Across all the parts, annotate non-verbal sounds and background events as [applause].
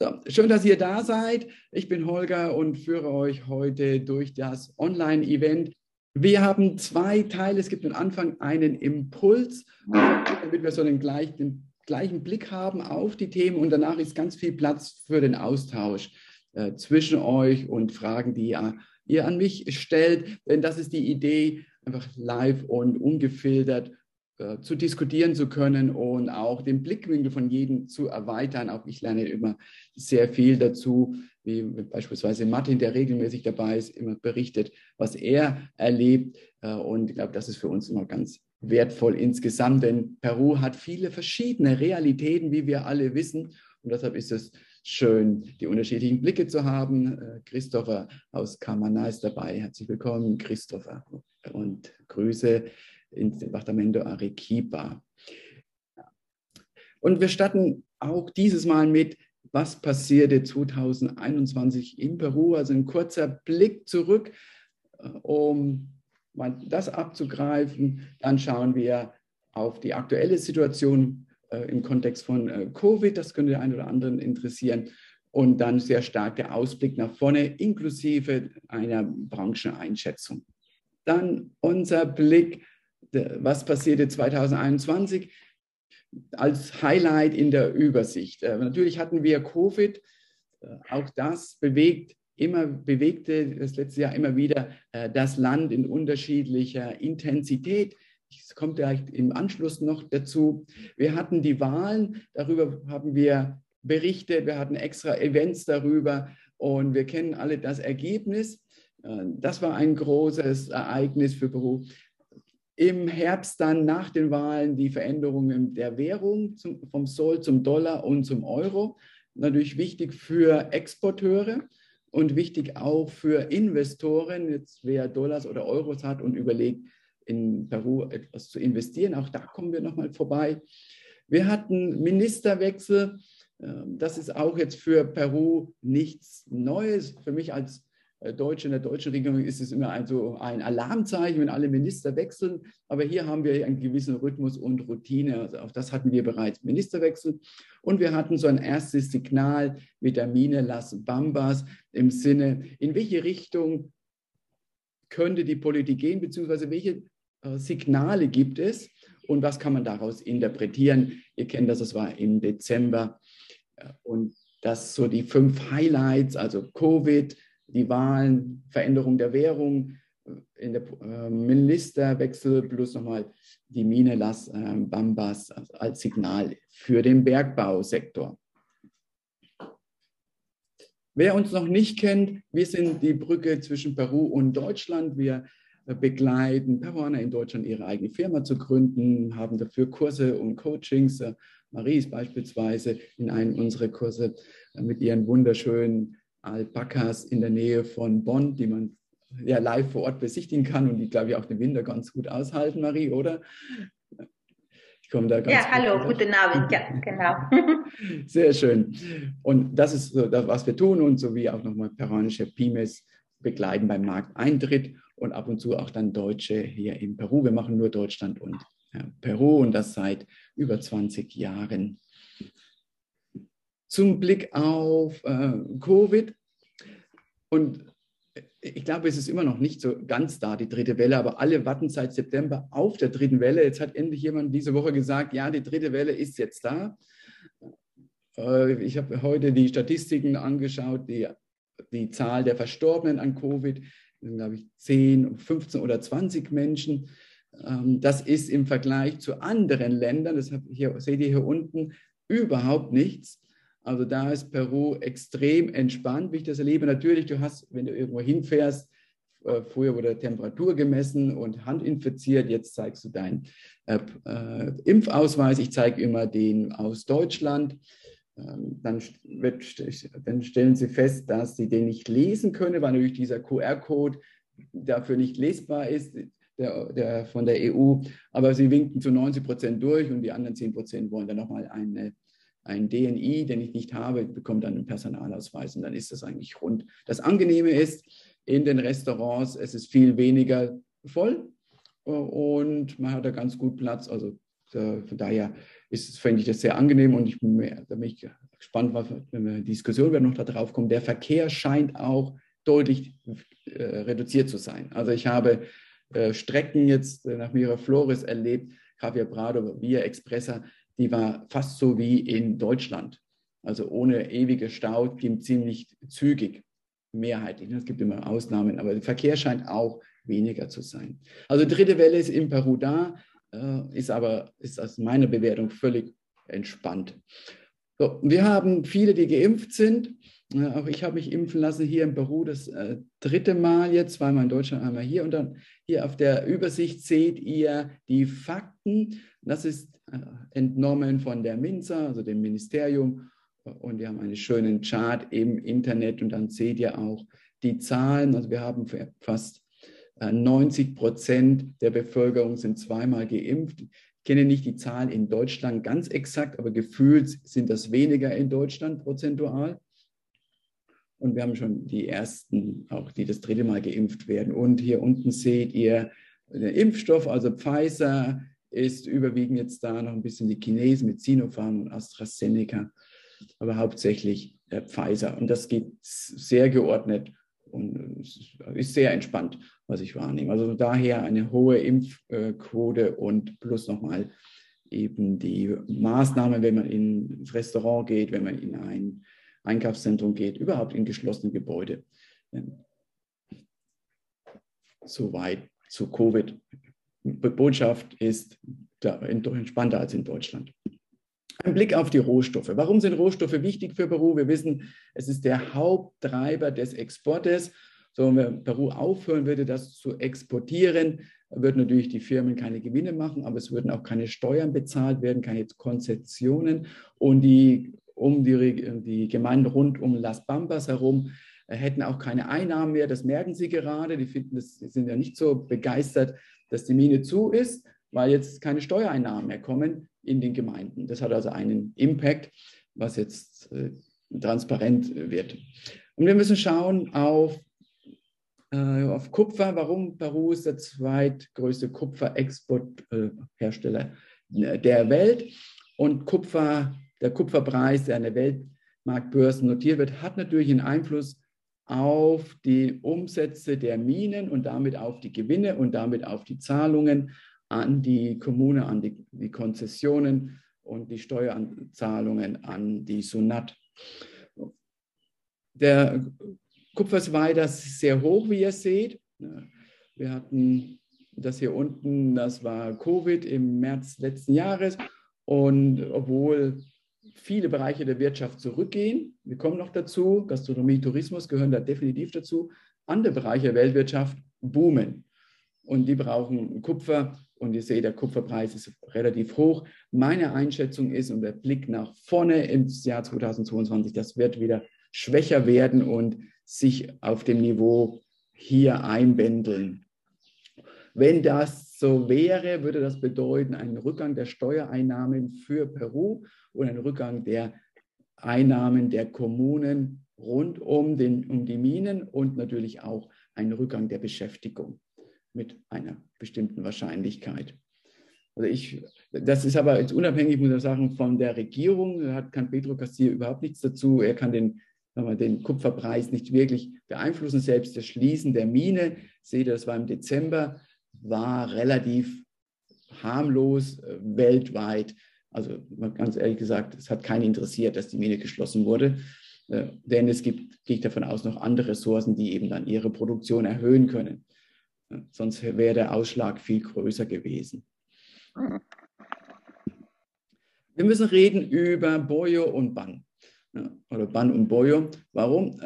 So, schön, dass ihr da seid. Ich bin Holger und führe euch heute durch das Online-Event. Wir haben zwei Teile. Es gibt am Anfang einen Impuls, damit wir so den gleichen, den gleichen Blick haben auf die Themen und danach ist ganz viel Platz für den Austausch äh, zwischen euch und Fragen, die ihr, ihr an mich stellt. Denn das ist die Idee, einfach live und ungefiltert äh, zu diskutieren zu können und auch den Blickwinkel von jedem zu erweitern. Auch ich lerne immer sehr viel dazu, wie beispielsweise Martin, der regelmäßig dabei ist, immer berichtet, was er erlebt. Äh, und ich glaube, das ist für uns immer ganz wertvoll insgesamt, denn Peru hat viele verschiedene Realitäten, wie wir alle wissen. Und deshalb ist es schön, die unterschiedlichen Blicke zu haben. Äh, Christopher aus Kamana ist dabei. Herzlich willkommen, Christopher. Und Grüße ins Departamento Arequipa. Und wir starten auch dieses Mal mit, was passierte 2021 in Peru. Also ein kurzer Blick zurück, äh, um das abzugreifen. Dann schauen wir auf die aktuelle Situation äh, im Kontext von äh, Covid. Das könnte den einen oder anderen interessieren. Und dann sehr stark der Ausblick nach vorne, inklusive einer Brancheneinschätzung. Dann unser Blick was passierte 2021 als Highlight in der Übersicht. Äh, natürlich hatten wir Covid, äh, auch das bewegt immer bewegte das letzte Jahr immer wieder äh, das Land in unterschiedlicher Intensität. Es kommt vielleicht im Anschluss noch dazu. Wir hatten die Wahlen, darüber haben wir berichtet, wir hatten extra Events darüber und wir kennen alle das Ergebnis. Das war ein großes Ereignis für Peru im Herbst dann nach den Wahlen die Veränderungen der Währung zum, vom Sol zum Dollar und zum Euro. Natürlich wichtig für Exporteure und wichtig auch für Investoren. Jetzt wer Dollars oder Euros hat und überlegt, in Peru etwas zu investieren, auch da kommen wir nochmal vorbei. Wir hatten Ministerwechsel. Ähm, das ist auch jetzt für Peru nichts Neues. Für mich als Deutsche, in der deutschen Regierung ist es immer also ein Alarmzeichen, wenn alle Minister wechseln. Aber hier haben wir einen gewissen Rhythmus und Routine. Also auch das hatten wir bereits Ministerwechsel. Und wir hatten so ein erstes Signal Vitamine Las Bambas im Sinne, in welche Richtung könnte die Politik gehen, beziehungsweise welche äh, Signale gibt es und was kann man daraus interpretieren. Ihr kennt das, das war im Dezember. Äh, und das so die fünf Highlights, also Covid, die Wahlen, Veränderung der Währung, äh, in der äh, Ministerwechsel plus nochmal die Mine Las äh, Bambas als Signal für den Bergbausektor. Wer uns noch nicht kennt, wir sind die Brücke zwischen Peru und Deutschland. Wir begleiten Peruaner in Deutschland, ihre eigene Firma zu gründen, haben dafür Kurse und Coachings. Marie ist beispielsweise in einem unserer Kurse mit ihren wunderschönen Alpakas in der Nähe von Bonn, die man ja live vor Ort besichtigen kann und die, glaube ich, auch den Winter ganz gut aushalten, Marie, oder? Ich komme da ganz Ja, hallo, runter. guten Abend, ja, [laughs] genau. Sehr schön. Und das ist so das, was wir tun und sowie auch nochmal peruanische Pimes begleiten beim Markteintritt und ab und zu auch dann Deutsche hier in Peru. Wir machen nur Deutschland und ja, Peru und das seit über 20 Jahren zum Blick auf äh, Covid. Und ich glaube, es ist immer noch nicht so ganz da, die dritte Welle, aber alle warten seit September auf der dritten Welle. Jetzt hat endlich jemand diese Woche gesagt, ja, die dritte Welle ist jetzt da. Äh, ich habe heute die Statistiken angeschaut, die, die Zahl der Verstorbenen an Covid, glaube ich, 10, 15 oder 20 Menschen. Ähm, das ist im Vergleich zu anderen Ländern, das hier, seht ihr hier unten, überhaupt nichts. Also da ist Peru extrem entspannt, wie ich das erlebe. Natürlich, du hast, wenn du irgendwo hinfährst, äh, früher wurde Temperatur gemessen und Hand infiziert, jetzt zeigst du deinen äh, äh, Impfausweis. Ich zeige immer den aus Deutschland. Ähm, dann, wird, dann stellen sie fest, dass sie den nicht lesen können, weil natürlich dieser QR-Code dafür nicht lesbar ist. Der, der, von der EU, aber sie winken zu 90 Prozent durch und die anderen 10 Prozent wollen dann nochmal eine ein DNI, den ich nicht habe, bekomme dann einen Personalausweis und dann ist das eigentlich rund. Das Angenehme ist, in den Restaurants, es ist viel weniger voll und man hat da ganz gut Platz. Also von daher ist, finde ich das sehr angenehm und ich bin mich gespannt, wenn wir Diskussion werden, noch darauf kommen, der Verkehr scheint auch deutlich äh, reduziert zu sein. Also ich habe äh, Strecken jetzt äh, nach Miraflores erlebt, Javier Prado, Via Expressa, die war fast so wie in Deutschland. Also ohne ewige Stau, ging ziemlich zügig, mehrheitlich. Es gibt immer Ausnahmen, aber der Verkehr scheint auch weniger zu sein. Also dritte Welle ist in Peru da, äh, ist aber ist aus meiner Bewertung völlig entspannt. So, wir haben viele, die geimpft sind. Auch ich habe mich impfen lassen hier in Peru das äh, dritte Mal jetzt, zweimal in Deutschland, einmal hier. Und dann hier auf der Übersicht seht ihr die Fakten. Das ist äh, entnommen von der MINSA, also dem Ministerium. Und wir haben einen schönen Chart im Internet und dann seht ihr auch die Zahlen. Also wir haben fast 90 äh, Prozent der Bevölkerung sind zweimal geimpft. Ich kenne nicht die Zahlen in Deutschland ganz exakt, aber gefühlt sind das weniger in Deutschland prozentual. Und wir haben schon die ersten, auch die das dritte Mal geimpft werden. Und hier unten seht ihr den Impfstoff, also Pfizer ist überwiegend jetzt da noch ein bisschen die Chinesen mit Sinopharm und AstraZeneca, aber hauptsächlich der Pfizer. Und das geht sehr geordnet und ist sehr entspannt, was ich wahrnehme. Also daher eine hohe Impfquote und plus nochmal eben die Maßnahmen, wenn man ins Restaurant geht, wenn man in ein Einkaufszentrum geht, überhaupt in geschlossene Gebäude. Soweit zu Covid. Botschaft ist entspannter als in Deutschland. Ein Blick auf die Rohstoffe. Warum sind Rohstoffe wichtig für Peru? Wir wissen, es ist der Haupttreiber des Exportes. So, wenn Peru aufhören würde, das zu exportieren, würden natürlich die Firmen keine Gewinne machen, aber es würden auch keine Steuern bezahlt werden, keine Konzessionen. Und die um die, die Gemeinden rund um Las Bambas herum äh, hätten auch keine Einnahmen mehr. Das merken sie gerade. Die finden, das sind ja nicht so begeistert, dass die Mine zu ist, weil jetzt keine Steuereinnahmen mehr kommen in den Gemeinden. Das hat also einen Impact, was jetzt äh, transparent wird. Und wir müssen schauen auf, äh, auf Kupfer. Warum Peru ist der zweitgrößte Kupferexporthersteller äh, der Welt. Und Kupfer der Kupferpreis, der an der Weltmarktbörse notiert wird, hat natürlich einen Einfluss auf die Umsätze der Minen und damit auf die Gewinne und damit auf die Zahlungen an die Kommune, an die, die Konzessionen und die Steuerzahlungen an die Sunat. Der Kupfer ist weiter sehr hoch, wie ihr seht. Wir hatten das hier unten, das war Covid im März letzten Jahres. Und obwohl viele Bereiche der Wirtschaft zurückgehen. Wir kommen noch dazu. Gastronomie, Tourismus gehören da definitiv dazu. Andere Bereiche der Weltwirtschaft boomen. Und die brauchen Kupfer. Und ihr seht, der Kupferpreis ist relativ hoch. Meine Einschätzung ist, und der Blick nach vorne ins Jahr 2022, das wird wieder schwächer werden und sich auf dem Niveau hier einbändeln. Wenn das so wäre, würde das bedeuten einen Rückgang der Steuereinnahmen für Peru und einen Rückgang der Einnahmen der Kommunen rund um, den, um die Minen und natürlich auch einen Rückgang der Beschäftigung mit einer bestimmten Wahrscheinlichkeit. Also ich, das ist aber jetzt unabhängig, muss ich sagen, von der Regierung. Da kann Pedro Castillo überhaupt nichts dazu. Er kann den, wir, den Kupferpreis nicht wirklich beeinflussen. Selbst das Schließen der Mine, seht ihr, das war im Dezember, war relativ harmlos äh, weltweit. Also ganz ehrlich gesagt, es hat keinen interessiert, dass die Mine geschlossen wurde. Äh, denn es gibt, gehe ich davon aus, noch andere Ressourcen, die eben dann ihre Produktion erhöhen können. Äh, sonst wäre der Ausschlag viel größer gewesen. Wir müssen reden über Boyo und Ban. Oder Ban und Boyo. Warum?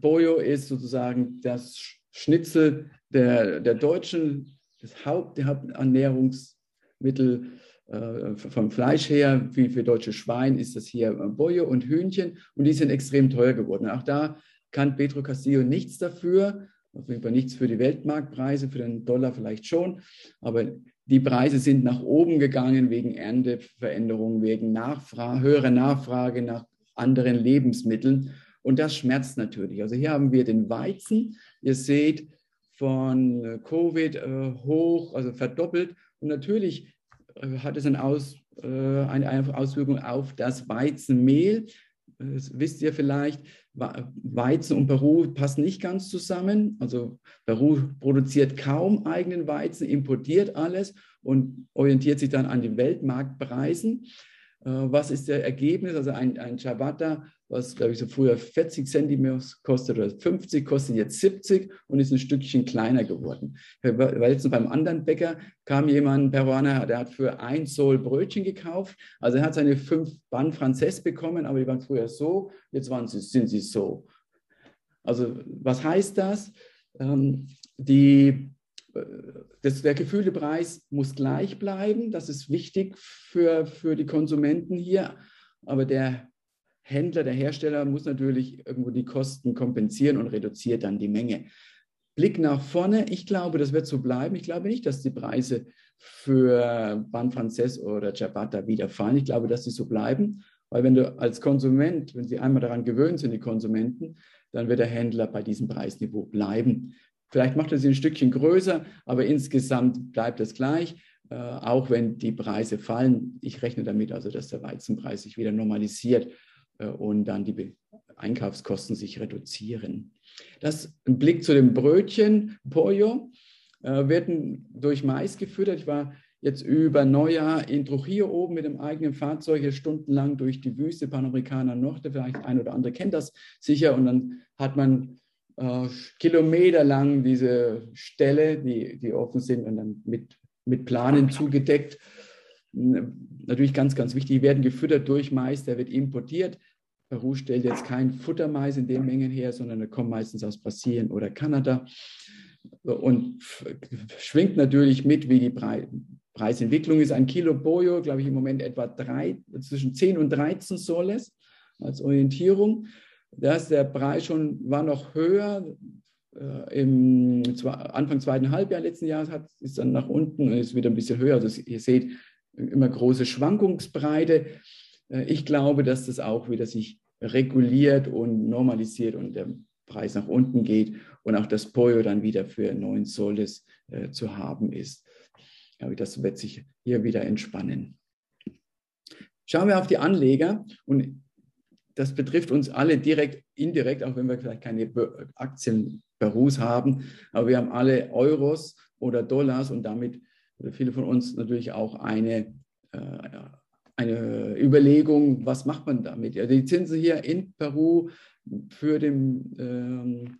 Boyo ist sozusagen das Schnitzel der, der Deutschen, das Haupt, der Haupternährungsmittel äh, vom Fleisch her, wie für deutsche Schwein, ist das hier Boje und Hühnchen und die sind extrem teuer geworden. Auch da kann Pedro Castillo nichts dafür, auf jeden Fall nichts für die Weltmarktpreise, für den Dollar vielleicht schon, aber die Preise sind nach oben gegangen wegen Ernteveränderungen, wegen Nachfrage, höherer Nachfrage nach anderen Lebensmitteln und das schmerzt natürlich. Also hier haben wir den Weizen, ihr seht von Covid äh, hoch, also verdoppelt und natürlich hat es eine, Aus, äh, eine Auswirkung auf das Weizenmehl. das wisst ihr vielleicht, Weizen und Peru passen nicht ganz zusammen. Also Peru produziert kaum eigenen Weizen, importiert alles und orientiert sich dann an den Weltmarktpreisen. Äh, was ist der Ergebnis? Also ein, ein Ciabatta, was glaube ich so früher 40 Zentimeter kostet oder 50, kostet jetzt 70 und ist ein Stückchen kleiner geworden. Weil jetzt beim anderen Bäcker kam jemand, Peruaner, der hat für ein Sol Brötchen gekauft. Also er hat seine fünf Ban Frances bekommen, aber die waren früher so, jetzt waren sie, sind sie so. Also was heißt das? Ähm, die das, der gefühlte Preis muss gleich bleiben. Das ist wichtig für, für die Konsumenten hier. Aber der Händler, der Hersteller muss natürlich irgendwo die Kosten kompensieren und reduziert dann die Menge. Blick nach vorne. Ich glaube, das wird so bleiben. Ich glaube nicht, dass die Preise für Ban Frances oder Ciabatta wieder fallen. Ich glaube, dass sie so bleiben. Weil wenn du als Konsument, wenn sie einmal daran gewöhnt sind, die Konsumenten, dann wird der Händler bei diesem Preisniveau bleiben. Vielleicht macht er sie ein Stückchen größer, aber insgesamt bleibt es gleich, äh, auch wenn die Preise fallen. Ich rechne damit also, dass der Weizenpreis sich wieder normalisiert und dann die Einkaufskosten sich reduzieren. Das ein Blick zu dem Brötchen Pollo äh, werden durch Mais gefüttert. Ich war jetzt über Neujahr in Trujillo oben mit dem eigenen Fahrzeug hier stundenlang durch die Wüste Panamericana Norte. Vielleicht ein oder andere kennt das sicher. Und dann hat man äh, kilometerlang diese Ställe, die, die offen sind und dann mit, mit Planen zugedeckt. Natürlich ganz, ganz wichtig, die werden gefüttert durch Mais, der wird importiert. Peru stellt jetzt kein Futtermais in den Mengen her, sondern er kommt meistens aus Brasilien oder Kanada und schwingt natürlich mit, wie die Pre Preisentwicklung ist. Ein Kilo Boyo, glaube ich, im Moment etwa drei, zwischen 10 und 13 Soles als Orientierung. Da ist der Preis schon, war noch höher. Äh, Im Anfang zweiten Halbjahr letzten Jahres hat, ist dann nach unten und ist wieder ein bisschen höher. Also ihr seht immer große Schwankungsbreite. Äh, ich glaube, dass das auch wieder sich reguliert und normalisiert und der Preis nach unten geht und auch das Pollo dann wieder für 9 Soles äh, zu haben ist. Ich glaube, das wird sich hier wieder entspannen. Schauen wir auf die Anleger und das betrifft uns alle direkt, indirekt, auch wenn wir vielleicht keine Aktien Perus haben, aber wir haben alle Euros oder Dollars und damit viele von uns natürlich auch eine, äh, eine Überlegung, was macht man damit? Ja, die Zinsen hier in Peru für den, ähm,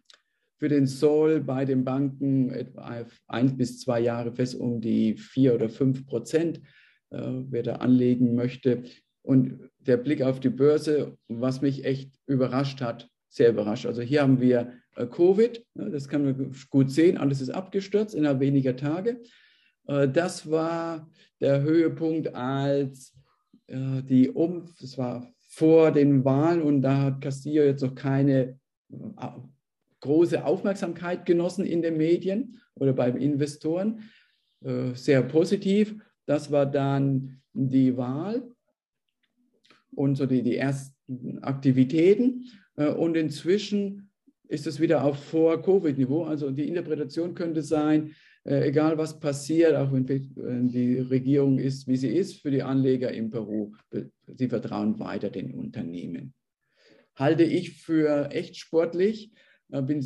für den Sol bei den Banken etwa ein bis zwei Jahre fest um die vier oder fünf Prozent, äh, wer da anlegen möchte. Und der Blick auf die Börse, was mich echt überrascht hat, sehr überrascht. Also hier haben wir äh, Covid, das kann man gut sehen, alles ist abgestürzt innerhalb weniger Tage. Äh, das war der Höhepunkt, als die Um, das war vor den Wahlen und da hat Castillo jetzt noch keine große Aufmerksamkeit genossen in den Medien oder beim Investoren. Sehr positiv. Das war dann die Wahl und so die, die ersten Aktivitäten. Äh, und inzwischen ist es wieder auf Vor-Covid-Niveau. Also die Interpretation könnte sein, äh, egal was passiert, auch wenn die Regierung ist, wie sie ist, für die Anleger in Peru, sie vertrauen weiter den Unternehmen. Halte ich für echt sportlich, bin,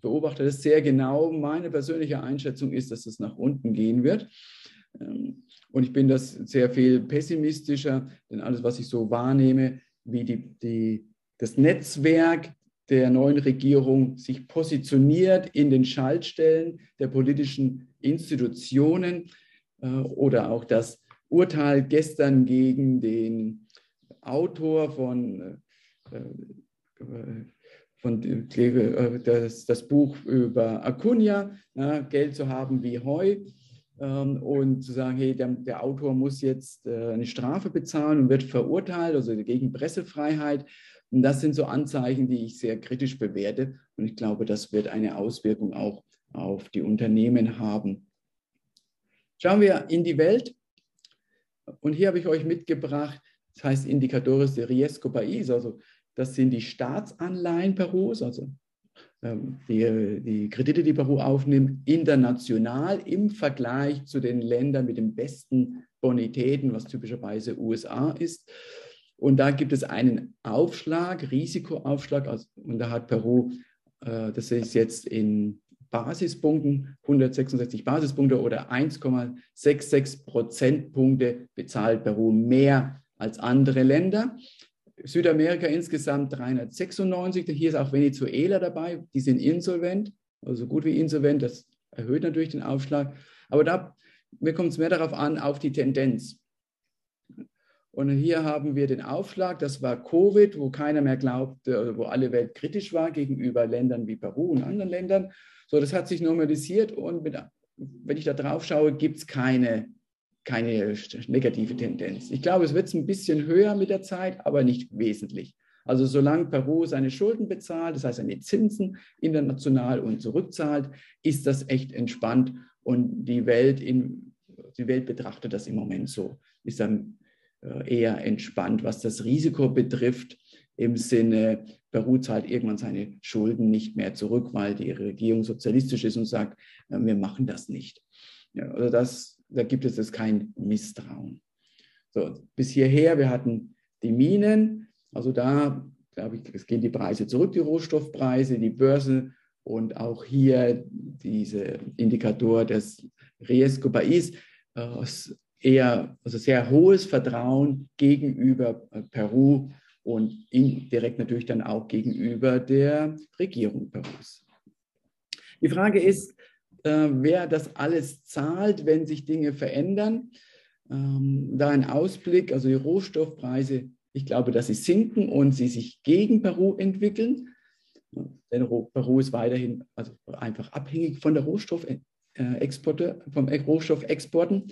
beobachte das sehr genau. Meine persönliche Einschätzung ist, dass es nach unten gehen wird. Ähm, und ich bin das sehr viel pessimistischer, denn alles, was ich so wahrnehme, wie die, die, das Netzwerk der neuen Regierung sich positioniert in den Schaltstellen der politischen Institutionen äh, oder auch das Urteil gestern gegen den Autor von, äh, äh von das, das Buch über Acuna, Geld zu haben wie Heu, ähm, und zu sagen, hey, der, der Autor muss jetzt eine Strafe bezahlen und wird verurteilt, also gegen Pressefreiheit. Und das sind so Anzeichen, die ich sehr kritisch bewerte. Und ich glaube, das wird eine Auswirkung auch auf die Unternehmen haben. Schauen wir in die Welt. Und hier habe ich euch mitgebracht, das heißt Indicadores de Riesgo País, also das sind die Staatsanleihen Perus, also ähm, die, die Kredite, die Peru aufnimmt, international im Vergleich zu den Ländern mit den besten Bonitäten, was typischerweise USA ist. Und da gibt es einen Aufschlag, Risikoaufschlag. Also, und da hat Peru, äh, das ist jetzt in Basispunkten, 166 Basispunkte oder 1,66 Prozentpunkte bezahlt Peru mehr als andere Länder. Südamerika insgesamt 396. Hier ist auch Venezuela dabei. Die sind insolvent, also gut wie insolvent. Das erhöht natürlich den Aufschlag. Aber da, mir kommt es mehr darauf an, auf die Tendenz. Und hier haben wir den Aufschlag, das war Covid, wo keiner mehr glaubte, wo alle Welt kritisch war gegenüber Ländern wie Peru und anderen Ländern. So, das hat sich normalisiert und mit, wenn ich da drauf schaue, gibt es keine keine negative Tendenz. Ich glaube, es wird ein bisschen höher mit der Zeit, aber nicht wesentlich. Also solange Peru seine Schulden bezahlt, das heißt seine Zinsen international und zurückzahlt, ist das echt entspannt und die Welt, in, die Welt betrachtet das im Moment so, ist dann eher entspannt, was das Risiko betrifft, im Sinne, Peru zahlt irgendwann seine Schulden nicht mehr zurück, weil die Regierung sozialistisch ist und sagt, äh, wir machen das nicht. Ja, also das da gibt es jetzt kein Misstrauen. So, bis hierher, wir hatten die Minen, also da, glaube ich, es gehen die Preise zurück, die Rohstoffpreise, die Börse und auch hier dieser Indikator des Riesgo Pais, äh, eher, also sehr hohes Vertrauen gegenüber äh, Peru und indirekt natürlich dann auch gegenüber der Regierung Perus. Die Frage ist, äh, wer das alles zahlt, wenn sich Dinge verändern. Ähm, da ein Ausblick, also die Rohstoffpreise, ich glaube, dass sie sinken und sie sich gegen Peru entwickeln. Denn Peru ist weiterhin also einfach abhängig von der Rohstoffexporte, vom Rohstoffexporten.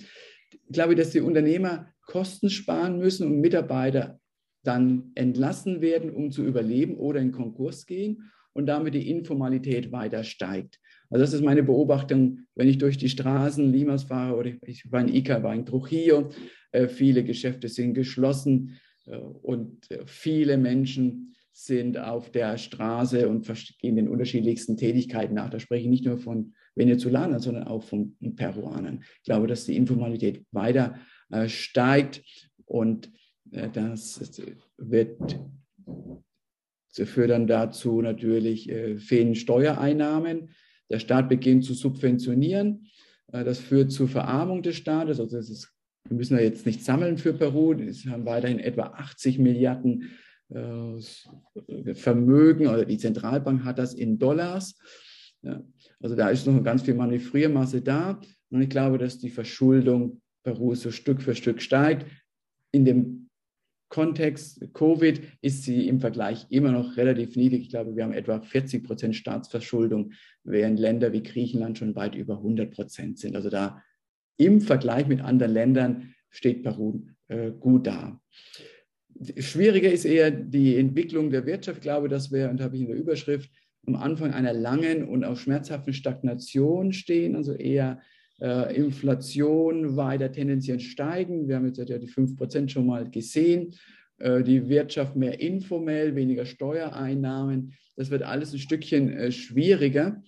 Ich glaube, dass die Unternehmer Kosten sparen müssen und Mitarbeiter dann entlassen werden, um zu überleben oder in Konkurs gehen und damit die Informalität weiter steigt. Also das ist meine Beobachtung, wenn ich durch die Straßen Limas fahre oder ich war in Ica, war in Trujillo, äh, viele Geschäfte sind geschlossen äh, und äh, viele Menschen sind auf der Straße und gehen den unterschiedlichsten Tätigkeiten nach. Da spreche ich nicht nur von Venezolanern, sondern auch von Peruanern. Ich glaube, dass die Informalität weiter steigt und das wird führt dann dazu natürlich fehlende Steuereinnahmen. Der Staat beginnt zu subventionieren. Äh, das führt zur Verarmung des Staates. Also ist, wir müssen ja jetzt nicht sammeln für Peru. Es haben weiterhin etwa 80 Milliarden äh, Vermögen oder die Zentralbank hat das in Dollars. Also da ist noch ganz viel Manövriermasse da. Und ich glaube, dass die Verschuldung Perus so Stück für Stück steigt. In dem Kontext Covid ist sie im Vergleich immer noch relativ niedrig. Ich glaube, wir haben etwa 40 Prozent Staatsverschuldung, während Länder wie Griechenland schon weit über 100 Prozent sind. Also da im Vergleich mit anderen Ländern steht Peru äh, gut da. Schwieriger ist eher die Entwicklung der Wirtschaft. Ich glaube, dass wir, und habe ich in der Überschrift, am Anfang einer langen und auch schmerzhaften Stagnation stehen, also eher äh, Inflation weiter tendenziell steigen. Wir haben jetzt ja die 5% schon mal gesehen. Äh, die Wirtschaft mehr informell, weniger Steuereinnahmen. Das wird alles ein Stückchen äh, schwieriger.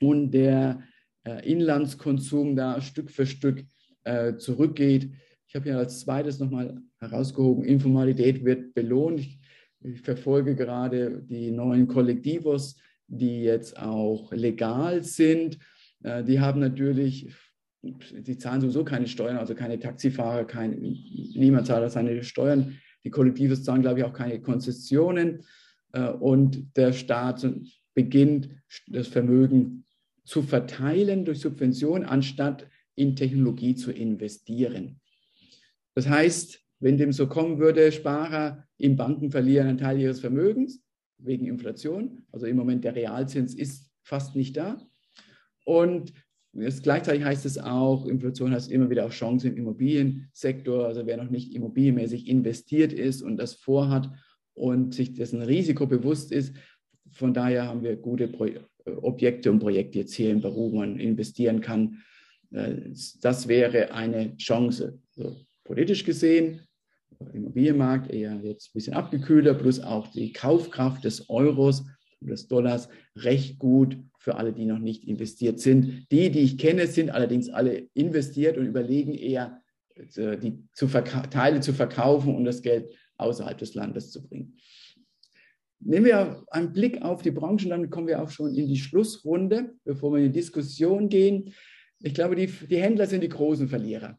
Und der äh, Inlandskonsum da Stück für Stück zurückgeht. Ich habe hier als zweites nochmal herausgehoben, Informalität wird belohnt. Ich, ich verfolge gerade die neuen Kollektivos, die jetzt auch legal sind äh, die haben natürlich, die zahlen sowieso keine Steuern, also keine Taxifahrer, kein, niemand zahlt seine Steuern. Die Kollektive zahlen, glaube ich, auch keine Konzessionen. Äh, und der Staat beginnt, das Vermögen zu verteilen durch Subventionen, anstatt in Technologie zu investieren. Das heißt, wenn dem so kommen würde, Sparer in Banken verlieren einen Teil ihres Vermögens wegen Inflation. Also im Moment der Realzins ist fast nicht da. Und es, gleichzeitig heißt es auch, Inflation heißt immer wieder auch Chancen im Immobiliensektor. Also wer noch nicht immobilienmäßig investiert ist und das vorhat und sich dessen Risiko bewusst ist, von daher haben wir gute Pro Objekte und Projekte jetzt hier in Peru, wo man investieren kann. Äh, das wäre eine Chance. So, politisch gesehen, Immobilienmarkt eher jetzt ein bisschen abgekühlter, plus auch die Kaufkraft des Euros des Dollars recht gut für alle, die noch nicht investiert sind. Die, die ich kenne, sind allerdings alle investiert und überlegen eher, äh, die zu Teile zu verkaufen und das Geld außerhalb des Landes zu bringen. Nehmen wir einen Blick auf die Branchen, dann kommen wir auch schon in die Schlussrunde, bevor wir in die Diskussion gehen. Ich glaube, die, die Händler sind die großen Verlierer.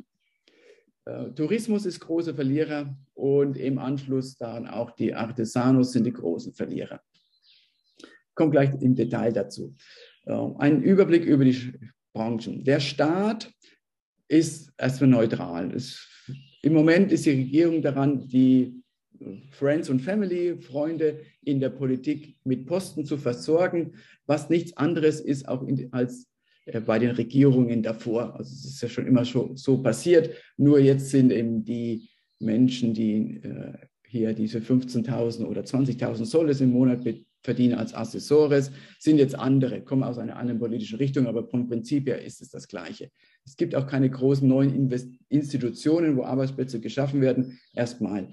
Äh, Tourismus ist großer Verlierer und im Anschluss daran auch die Artesanos sind die großen Verlierer. Kommt gleich im Detail dazu. Äh, ein Überblick über die Branchen. Der Staat ist erstmal neutral. Es, Im Moment ist die Regierung daran, die Friends und Family, Freunde in der Politik mit Posten zu versorgen, was nichts anderes ist auch in, als äh, bei den Regierungen davor. Also es ist ja schon immer so, so passiert. Nur jetzt sind eben die Menschen, die äh, hier diese 15.000 oder 20.000 Soles im Monat verdienen als Assessores, sind jetzt andere, kommen aus einer anderen politischen Richtung, aber vom Prinzip her ist es das Gleiche. Es gibt auch keine großen neuen Invest Institutionen, wo Arbeitsplätze geschaffen werden. Erstmal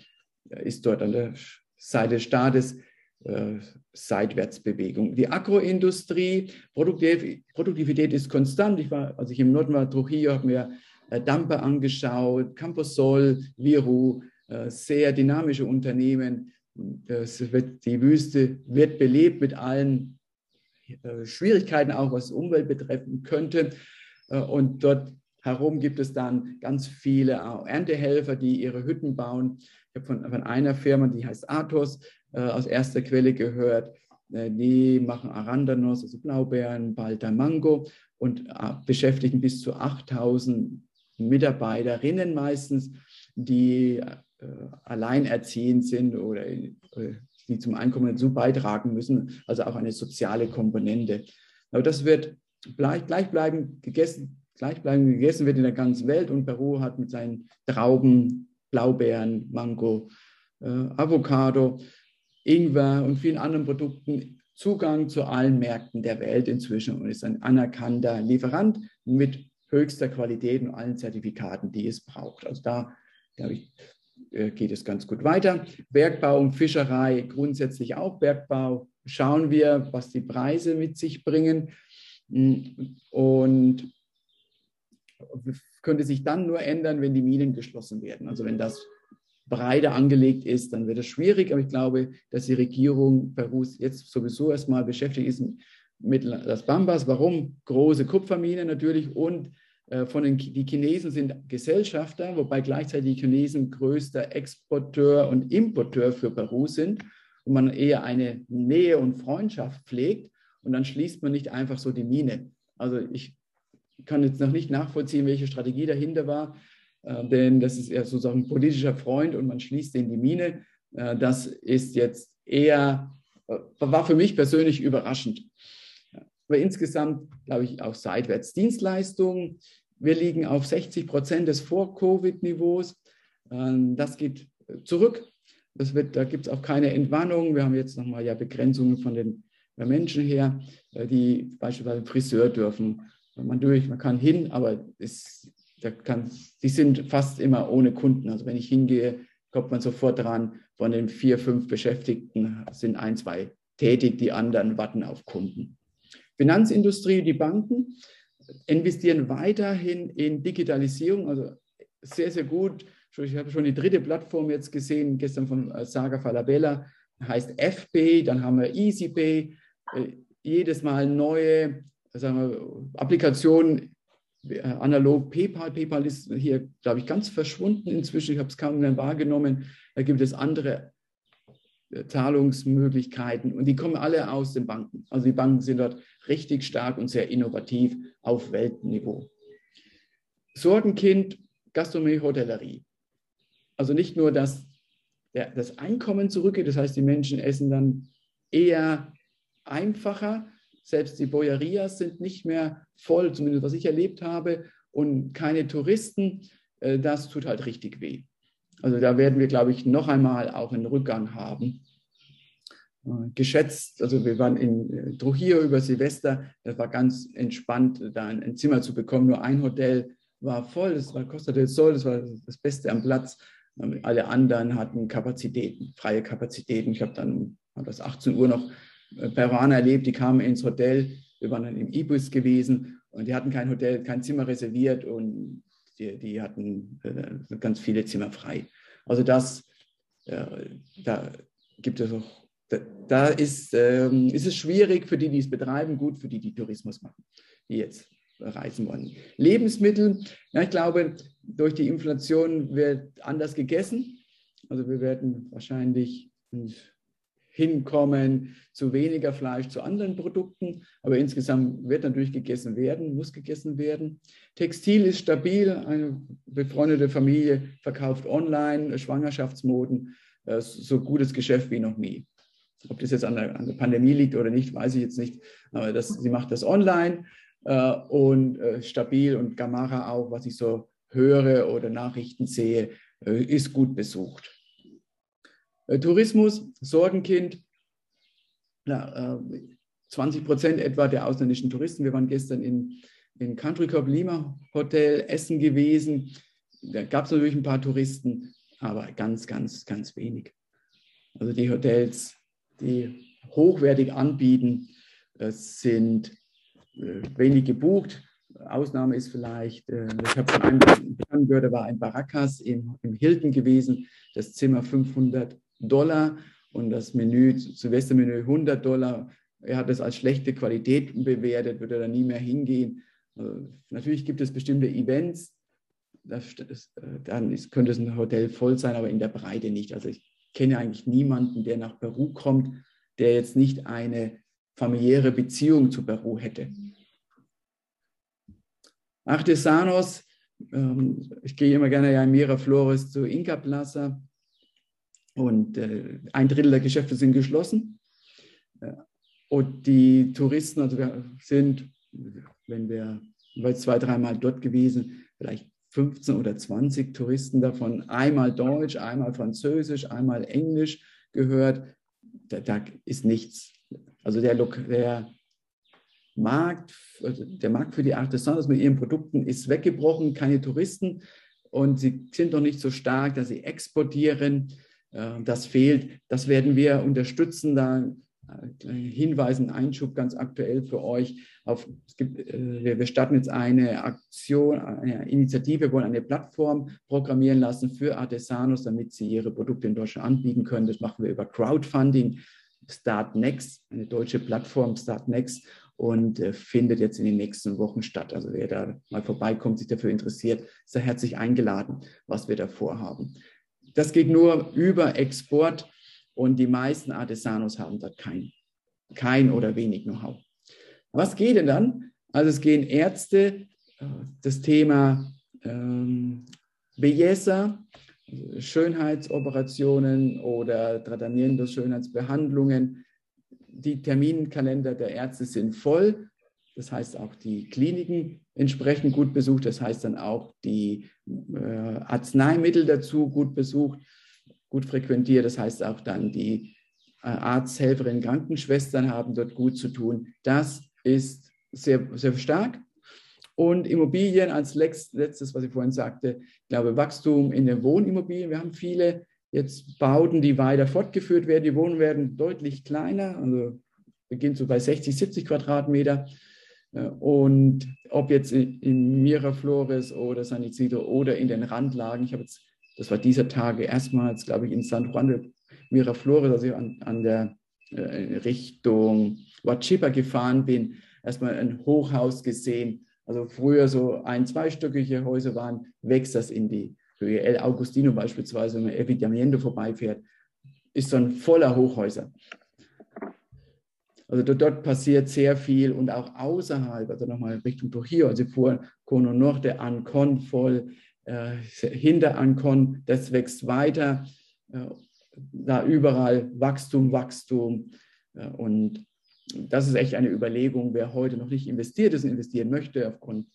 ist dort an der Seite des Staates äh, Seitwärtsbewegung. Die Agroindustrie, Produktiv Produktivität ist konstant. Ich war, als ich im Norden war, Trujillo, habe mir äh, Damper angeschaut, Camposol, Viru, äh, sehr dynamische Unternehmen. Wird, die Wüste wird belebt mit allen äh, Schwierigkeiten, auch was Umwelt betreffen könnte. Äh, und dort herum gibt es dann ganz viele Erntehelfer, die ihre Hütten bauen. Ich habe von, von einer Firma, die heißt Athos, äh, aus erster Quelle gehört. Äh, die machen Arandanos, also Blaubeeren, Balta Mango und äh, beschäftigen bis zu 8000 Mitarbeiterinnen meistens, die äh, alleinerziehend sind oder äh, die zum Einkommen dazu beitragen müssen, also auch eine soziale Komponente. Aber das wird gleich, gleichbleibend gegessen, gleichbleibend gegessen wird in der ganzen Welt und Peru hat mit seinen Trauben, Blaubeeren, Mango, äh, Avocado, Ingwer und vielen anderen Produkten Zugang zu allen Märkten der Welt inzwischen und ist ein anerkannter Lieferant mit höchster Qualität und allen Zertifikaten, die es braucht. Also da, glaube ich, äh, geht es ganz gut weiter. Bergbau und Fischerei grundsätzlich auch. Bergbau schauen wir, was die Preise mit sich bringen. Und könnte sich dann nur ändern, wenn die Minen geschlossen werden. Also wenn das breiter angelegt ist, dann wird es schwierig. Aber ich glaube, dass die Regierung Perus jetzt sowieso erstmal beschäftigt ist mit Las Bambas. Warum? Große Kupferminen natürlich und äh, von den die Chinesen sind Gesellschafter, wobei gleichzeitig die Chinesen größter Exporteur und Importeur für Peru sind und man eher eine Nähe und Freundschaft pflegt und dann schließt man nicht einfach so die Mine. Also ich kann jetzt noch nicht nachvollziehen, welche Strategie dahinter war, äh, denn das ist ja sozusagen ein politischer Freund und man schließt den die Mine. Äh, das ist jetzt eher, äh, war für mich persönlich überraschend. Aber insgesamt glaube ich auch seitwärts. Dienstleistungen, wir liegen auf 60 Prozent des Vor-Covid-Niveaus. Ähm, das geht zurück. Das wird, da gibt es auch keine Entwarnung. Wir haben jetzt nochmal ja Begrenzungen von den Menschen her, die beispielsweise Friseur dürfen man durch, man kann hin, aber es, da kann, die sind fast immer ohne Kunden. Also wenn ich hingehe, kommt man sofort dran, von den vier, fünf Beschäftigten sind ein, zwei tätig, die anderen warten auf Kunden. Finanzindustrie, die Banken investieren weiterhin in Digitalisierung, also sehr, sehr gut. Ich habe schon die dritte Plattform jetzt gesehen, gestern von äh, Saga Falabella, heißt FP, dann haben wir EasyPay, äh, jedes Mal neue sagen wir, Applikationen analog PayPal. PayPal ist hier, glaube ich, ganz verschwunden inzwischen. Ich habe es kaum mehr wahrgenommen. Da gibt es andere äh, Zahlungsmöglichkeiten und die kommen alle aus den Banken. Also die Banken sind dort richtig stark und sehr innovativ auf Weltniveau. Sorgenkind, Gastronomie, Hotellerie. Also nicht nur, dass der, das Einkommen zurückgeht, das heißt, die Menschen essen dann eher einfacher, selbst die Boyerias sind nicht mehr voll, zumindest was ich erlebt habe, und keine Touristen. Äh, das tut halt richtig weh. Also da werden wir, glaube ich, noch einmal auch einen Rückgang haben. Äh, geschätzt, also wir waren in äh, Trujillo über Silvester, das war ganz entspannt, da ein Zimmer zu bekommen. Nur ein Hotel war voll, das war Costa del Sol, das war das Beste am Platz. Ähm, alle anderen hatten Kapazitäten, freie Kapazitäten. Ich habe dann das 18 Uhr noch Peruaner erlebt, die kamen ins Hotel, wir waren dann im Ibis gewesen und die hatten kein Hotel, kein Zimmer reserviert und die, die hatten äh, ganz viele Zimmer frei. Also das da gibt es auch, da, da ist, ähm, ist es schwierig für die, die es betreiben, gut für die, die Tourismus machen, die jetzt reisen wollen. Lebensmittel, ja, ich glaube, durch die Inflation wird anders gegessen. Also wir werden wahrscheinlich hinkommen zu weniger Fleisch, zu anderen Produkten. Aber insgesamt wird natürlich gegessen werden, muss gegessen werden. Textil ist stabil. Eine befreundete Familie verkauft online Schwangerschaftsmoden. So gutes Geschäft wie noch nie. Ob das jetzt an der, an der Pandemie liegt oder nicht, weiß ich jetzt nicht. Aber das, sie macht das online äh, und äh, stabil und Gamara auch, was ich so höre oder Nachrichten sehe, äh, ist gut besucht. Äh, Tourismus, Sorgenkind, na, 20 äh, Prozent etwa der ausländischen Touristen. Wir waren gestern in, in Country Club Lima Hotel Essen gewesen. Da gab es natürlich ein paar Touristen, aber ganz, ganz, ganz wenig. Also die Hotels, die hochwertig anbieten, sind wenig gebucht. Ausnahme ist vielleicht, ich habe von einem gehört, da war ein Baracas im, im Hilton gewesen, das Zimmer 500 Dollar und das Menü, Silvestermenü 100 Dollar. Er hat das als schlechte Qualität bewertet, würde da nie mehr hingehen. Also, natürlich gibt es bestimmte Events, das, das, dann ist, könnte es ein Hotel voll sein, aber in der Breite nicht. Also ich kenne eigentlich niemanden, der nach Peru kommt, der jetzt nicht eine familiäre Beziehung zu Peru hätte. Artesanos, ähm, ich gehe immer gerne ja in Miraflores zu Inca Plaza. Und äh, ein Drittel der Geschäfte sind geschlossen. Äh, und die Touristen, also wir sind, wenn wir, wir zwei, dreimal dort gewesen, vielleicht 15 oder 20 Touristen davon, einmal Deutsch, einmal Französisch, einmal Englisch gehört. Da, da ist nichts. Also der, der Markt, also der Markt für die Artisans mit ihren Produkten ist weggebrochen, keine Touristen und sie sind noch nicht so stark, dass sie exportieren. Äh, das fehlt. Das werden wir unterstützen. Da äh, Hinweisen, Einschub ganz aktuell für euch. Auf, es gibt, äh, wir starten jetzt eine Aktion, eine Initiative, wir wollen eine Plattform programmieren lassen für Artesanos, damit sie ihre Produkte in Deutschland anbieten können. Das machen wir über Crowdfunding. Start Next, eine deutsche Plattform, Start Next, und findet jetzt in den nächsten Wochen statt. Also wer da mal vorbeikommt, sich dafür interessiert, ist da herzlich eingeladen, was wir da vorhaben. Das geht nur über Export und die meisten Artesanos haben dort kein, kein oder wenig Know-how. Was geht denn dann? Also es gehen Ärzte, äh, das Thema ähm, Belleza, Schönheitsoperationen oder Tratamiento, Schönheitsbehandlungen. Die Terminkalender der Ärzte sind voll. Das heißt auch die Kliniken entsprechend gut besucht. Das heißt dann auch die äh, Arzneimittel dazu gut besucht, gut frequentiert. Das heißt auch dann die äh, Arzthelferinnen, Krankenschwestern haben dort gut zu tun. Das ist sehr, sehr stark. Und Immobilien als letztes, was ich vorhin sagte, ich glaube, Wachstum in den Wohnimmobilien. Wir haben viele jetzt Bauten, die weiter fortgeführt werden. Die Wohnungen werden deutlich kleiner, also beginnt so bei 60, 70 Quadratmeter. Äh, und ob jetzt in Miraflores oder San Isidro oder in den Randlagen, ich habe jetzt, das war dieser Tage erstmals, glaube ich, in San Juan de Miraflores, also an, an der äh, Richtung Huachipa gefahren bin, erstmal ein Hochhaus gesehen. Also früher so ein-, zweistöckige Häuser waren, wächst das in die Höhe. El Augustino beispielsweise, wenn man Epidamiendo vorbeifährt, ist dann voller Hochhäuser. Also dort, dort, passiert sehr viel und auch außerhalb, also nochmal Richtung Trujillo, also vor Cono Norte, Ancon voll, äh, hinter Ancon, das wächst weiter, äh, da überall Wachstum, Wachstum äh, und das ist echt eine Überlegung, wer heute noch nicht investiert ist, investieren möchte aufgrund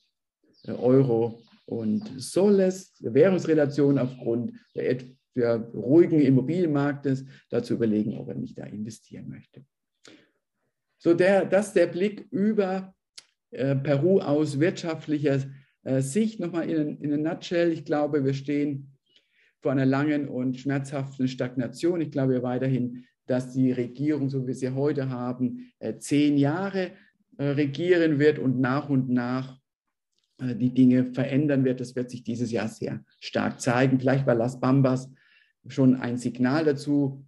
Euro und Soles, Währungsrelation aufgrund der, der ruhigen Immobilienmarktes, dazu überlegen, ob er nicht da investieren möchte. So der, das der Blick über äh, Peru aus wirtschaftlicher äh, Sicht. Nochmal in, in a nutshell. Ich glaube, wir stehen vor einer langen und schmerzhaften Stagnation. Ich glaube weiterhin, dass die Regierung, so wie wir sie heute haben, äh, zehn Jahre äh, regieren wird und nach und nach äh, die Dinge verändern wird. Das wird sich dieses Jahr sehr stark zeigen. Vielleicht bei Las Bambas schon ein Signal dazu.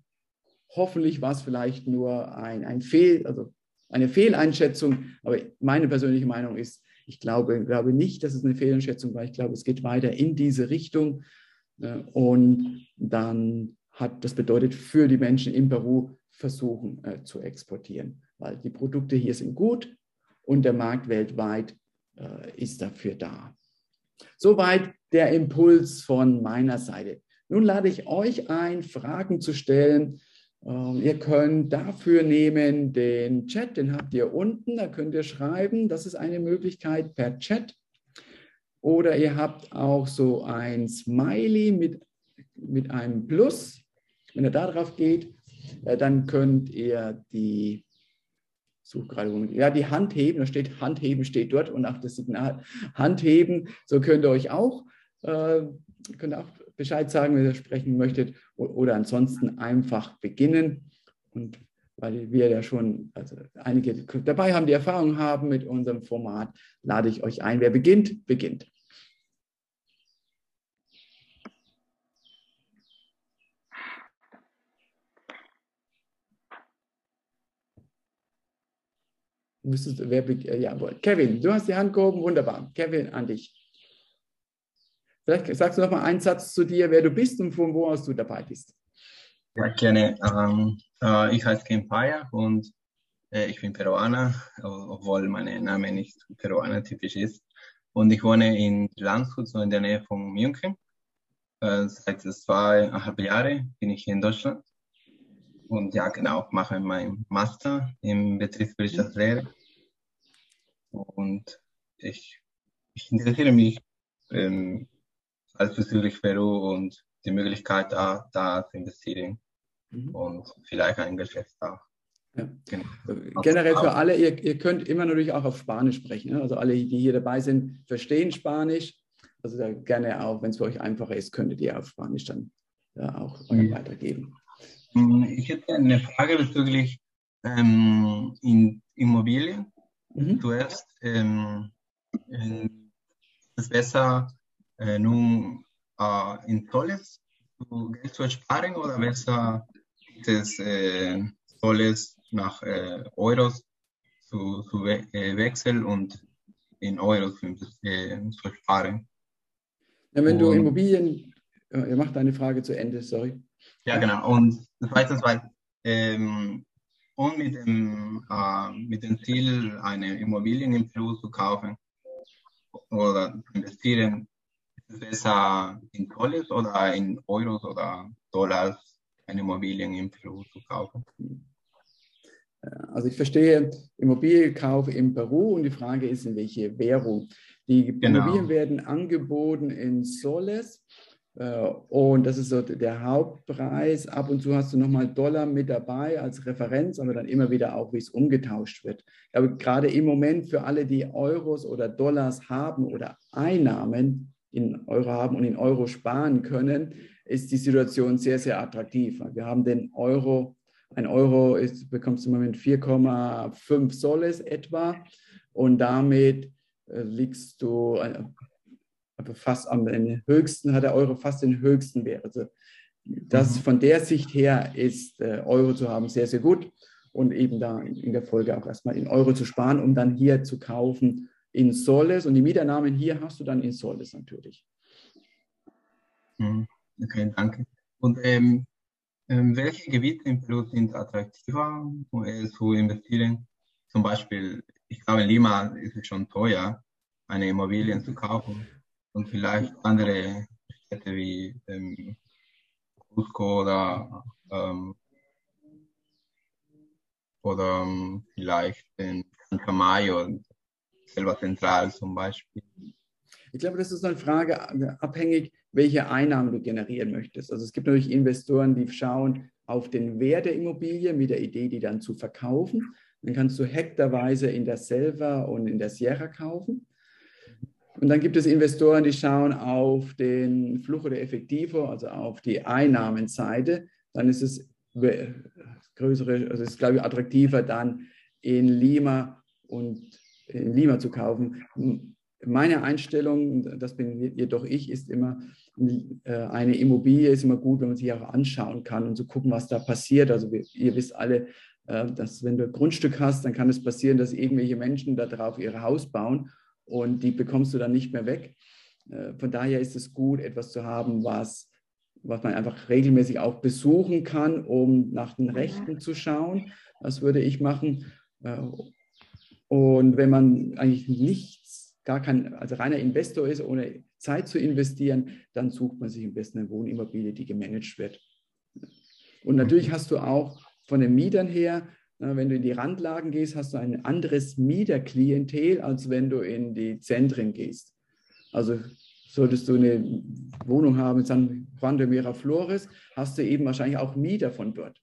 Hoffentlich war es vielleicht nur ein, ein Fehl, also eine Fehleinschätzung, aber meine persönliche Meinung ist, ich glaube, glaube nicht, dass es eine Fehleinschätzung war. Ich glaube, es geht weiter in diese Richtung. Äh, und dann hat das bedeutet für die Menschen in Peru versuchen äh, zu exportieren, weil die Produkte hier sind gut und der Markt weltweit äh, ist dafür da. Soweit der Impuls von meiner Seite. Nun lade ich euch ein, Fragen zu stellen. Ähm, ihr könnt dafür nehmen den Chat, den habt ihr unten, da könnt ihr schreiben. Das ist eine Möglichkeit per Chat. Oder ihr habt auch so ein Smiley mit, mit einem Plus. Wenn ihr da drauf geht, äh, dann könnt ihr die suche gerade, ja, die Hand heben, da steht Handheben steht dort und auch das Signal Handheben, so könnt ihr euch auch, äh, könnt auch Bescheid sagen, wenn ihr sprechen möchtet oder ansonsten einfach beginnen und weil wir ja schon also einige dabei haben, die Erfahrung haben mit unserem Format, lade ich euch ein. Wer beginnt, beginnt. müsstest, wer, äh, ja, Kevin, du hast die Hand gehoben, wunderbar. Kevin, an dich. Vielleicht sagst du noch mal einen Satz zu dir, wer du bist und von wo aus du dabei bist. Ja, gerne. Ähm, äh, ich heiße Ken Paya und äh, ich bin Peruaner, obwohl mein Name nicht Peruaner typisch ist. Und ich wohne in Landshut, so in der Nähe von München. Äh, seit zweieinhalb Jahren bin ich hier in Deutschland. Und ja, genau, mache meinen Master in Betriebswirtschaftslehre. Und ich, ich interessiere mich ähm, als bezüglich Peru und die Möglichkeit da, da zu investieren mhm. und vielleicht ein Geschäft auch. Ja. Genau. Generell für alle, ihr, ihr könnt immer natürlich auch auf Spanisch sprechen. Ne? Also alle, die hier dabei sind, verstehen Spanisch. Also gerne auch, wenn es für euch einfacher ist, könntet ihr auf Spanisch dann ja, auch mhm. weitergeben. Ich hätte eine Frage bezüglich ähm, in Immobilien. Mhm. Zuerst ähm, äh, ist es besser, äh, nun äh, in Tolles Geld zu sparen oder besser ist es äh, Tolles nach äh, Euros zu, zu we äh, wechseln und in Euros äh, zu sparen? Ja, wenn du Immobilien, ihr macht deine Frage zu Ende, sorry. Ja, genau. Und zweitens, weil ähm, und mit dem, äh, mit dem Ziel, eine Immobilie in Peru zu kaufen oder zu investieren, besser in Dollars oder in Euros oder Dollars eine Immobilie in Peru zu kaufen? Also ich verstehe Immobilienkauf in Peru und die Frage ist, in welche Währung. Die genau. Immobilien werden angeboten in Soles äh, und das ist so der Hauptpreis. Ab und zu hast du nochmal Dollar mit dabei als Referenz, aber dann immer wieder auch, wie es umgetauscht wird. Aber gerade im Moment für alle, die Euros oder Dollars haben oder Einnahmen in Euro haben und in Euro sparen können, ist die Situation sehr, sehr attraktiv. Wir haben den Euro, ein Euro ist, bekommst du im Moment 4,5 Soles etwa und damit äh, liegst du äh, fast am höchsten, hat der Euro fast den höchsten Wert. Also das mhm. von der Sicht her ist äh, Euro zu haben sehr, sehr gut und eben da in der Folge auch erstmal in Euro zu sparen, um dann hier zu kaufen in Soles und die Mieteinnahmen hier hast du dann in Soles natürlich. Mhm. Okay, danke. Und ähm, ähm, welche Gebiete in Peru sind attraktiver um zu investieren? Zum Beispiel, ich glaube, in Lima ist es schon teuer, eine Immobilie zu kaufen und vielleicht andere Städte wie ähm, Cusco oder, ähm, oder ähm, vielleicht in Cancamayo, selber zentral zum Beispiel. Ich glaube, das ist eine Frage abhängig, welche Einnahmen du generieren möchtest. Also es gibt natürlich Investoren, die schauen auf den Wert der Immobilie mit der Idee, die dann zu verkaufen. Dann kannst du hektarweise in der Selva und in der Sierra kaufen. Und dann gibt es Investoren, die schauen auf den Fluch oder Effektivo, also auf die Einnahmenseite. Dann ist es größere, also ist, glaube ich, attraktiver, dann in Lima und in Lima zu kaufen. Meine Einstellung, das bin jedoch ich, ist immer, äh, eine Immobilie ist immer gut, wenn man sich auch anschauen kann und so gucken, was da passiert. Also ihr wisst alle, äh, dass wenn du ein Grundstück hast, dann kann es passieren, dass irgendwelche Menschen da drauf ihr Haus bauen und die bekommst du dann nicht mehr weg. Äh, von daher ist es gut, etwas zu haben, was, was man einfach regelmäßig auch besuchen kann, um nach den Rechten zu schauen. Das würde ich machen. Und wenn man eigentlich nichts, gar kein, also reiner Investor ist, ohne Zeit zu investieren, dann sucht man sich am besten eine Wohnimmobilie, die gemanagt wird. Und natürlich hast du auch von den Mietern her, wenn du in die Randlagen gehst, hast du ein anderes Mieterklientel, als wenn du in die Zentren gehst. Also solltest du eine Wohnung haben in San Juan de Miraflores, hast du eben wahrscheinlich auch Mieter von dort.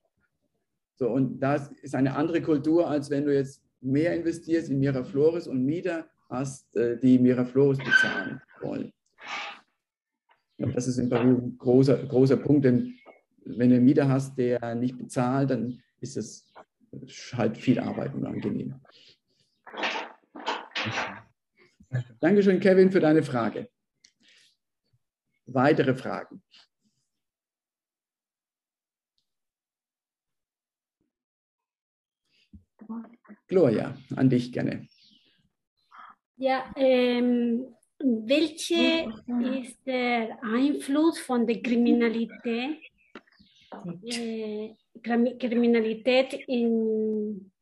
So, und das ist eine andere Kultur, als wenn du jetzt mehr investierst in Miraflores und Mieter hast, äh, die Miraflores bezahlen wollen. Ja, das ist in Peru ein großer, großer Punkt, denn wenn du einen Mieter hast, der nicht bezahlt, dann ist es halt viel Arbeit und angenehm. Dankeschön, Kevin, für deine Frage. Weitere Fragen? Gloria, an dich gerne. Ja, ähm, welche ist der Einfluss von der Kriminalität, äh, Kriminalität in,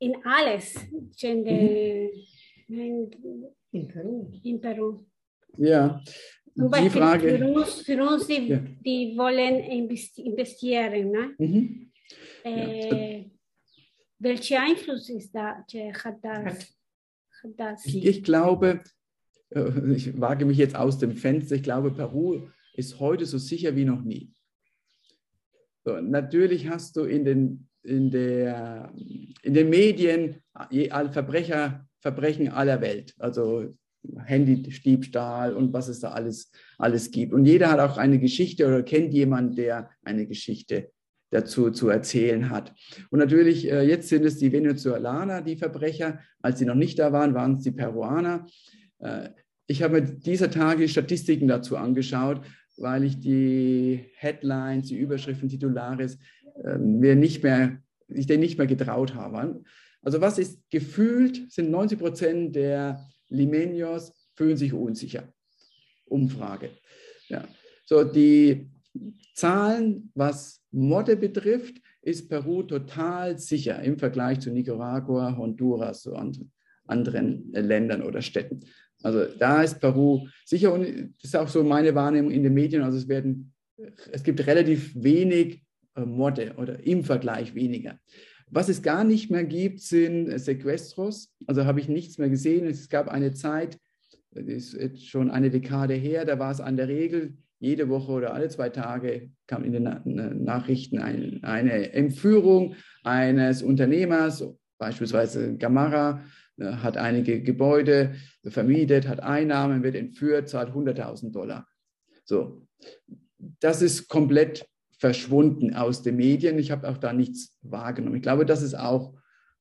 in alles in, der, in, in, Peru. in Peru? Ja, Beispiel die Frage. Für uns, für uns die, ja. die wollen investieren. Ne? Mhm. Äh, ja. Welcher Einfluss ist da, hat das? Hat das? Ich, ich glaube, äh, ich wage mich jetzt aus dem Fenster, ich glaube, Peru ist heute so sicher wie noch nie. So, natürlich hast du in den, in, der, in den Medien Verbrecher, Verbrechen aller Welt, also Handystiebstahl und was es da alles, alles gibt. Und jeder hat auch eine Geschichte oder kennt jemanden, der eine Geschichte dazu zu erzählen hat. Und natürlich, äh, jetzt sind es die Venezuelaner, die Verbrecher. Als sie noch nicht da waren, waren es die Peruaner. Äh, ich habe mir dieser Tage Statistiken dazu angeschaut, weil ich die Headlines, die Überschriften, Titulares äh, mir nicht mehr, ich denen nicht mehr getraut habe. Also was ist gefühlt, sind 90 Prozent der Limenios fühlen sich unsicher. Umfrage. Ja. So, die Zahlen, was Morde betrifft, ist Peru total sicher im Vergleich zu Nicaragua, Honduras und anderen Ländern oder Städten. Also da ist Peru sicher und das ist auch so meine Wahrnehmung in den Medien. Also es werden, es gibt relativ wenig äh, Morde oder im Vergleich weniger. Was es gar nicht mehr gibt, sind Sequestros. Also habe ich nichts mehr gesehen. Es gab eine Zeit, das ist jetzt schon eine Dekade her, da war es an der Regel, jede Woche oder alle zwei Tage kam in den Nachrichten ein, eine Entführung eines Unternehmers, beispielsweise Gamara, äh, hat einige Gebäude vermietet, hat Einnahmen, wird entführt, zahlt 100.000 Dollar. So, das ist komplett verschwunden aus den Medien. Ich habe auch da nichts wahrgenommen. Ich glaube, das ist auch,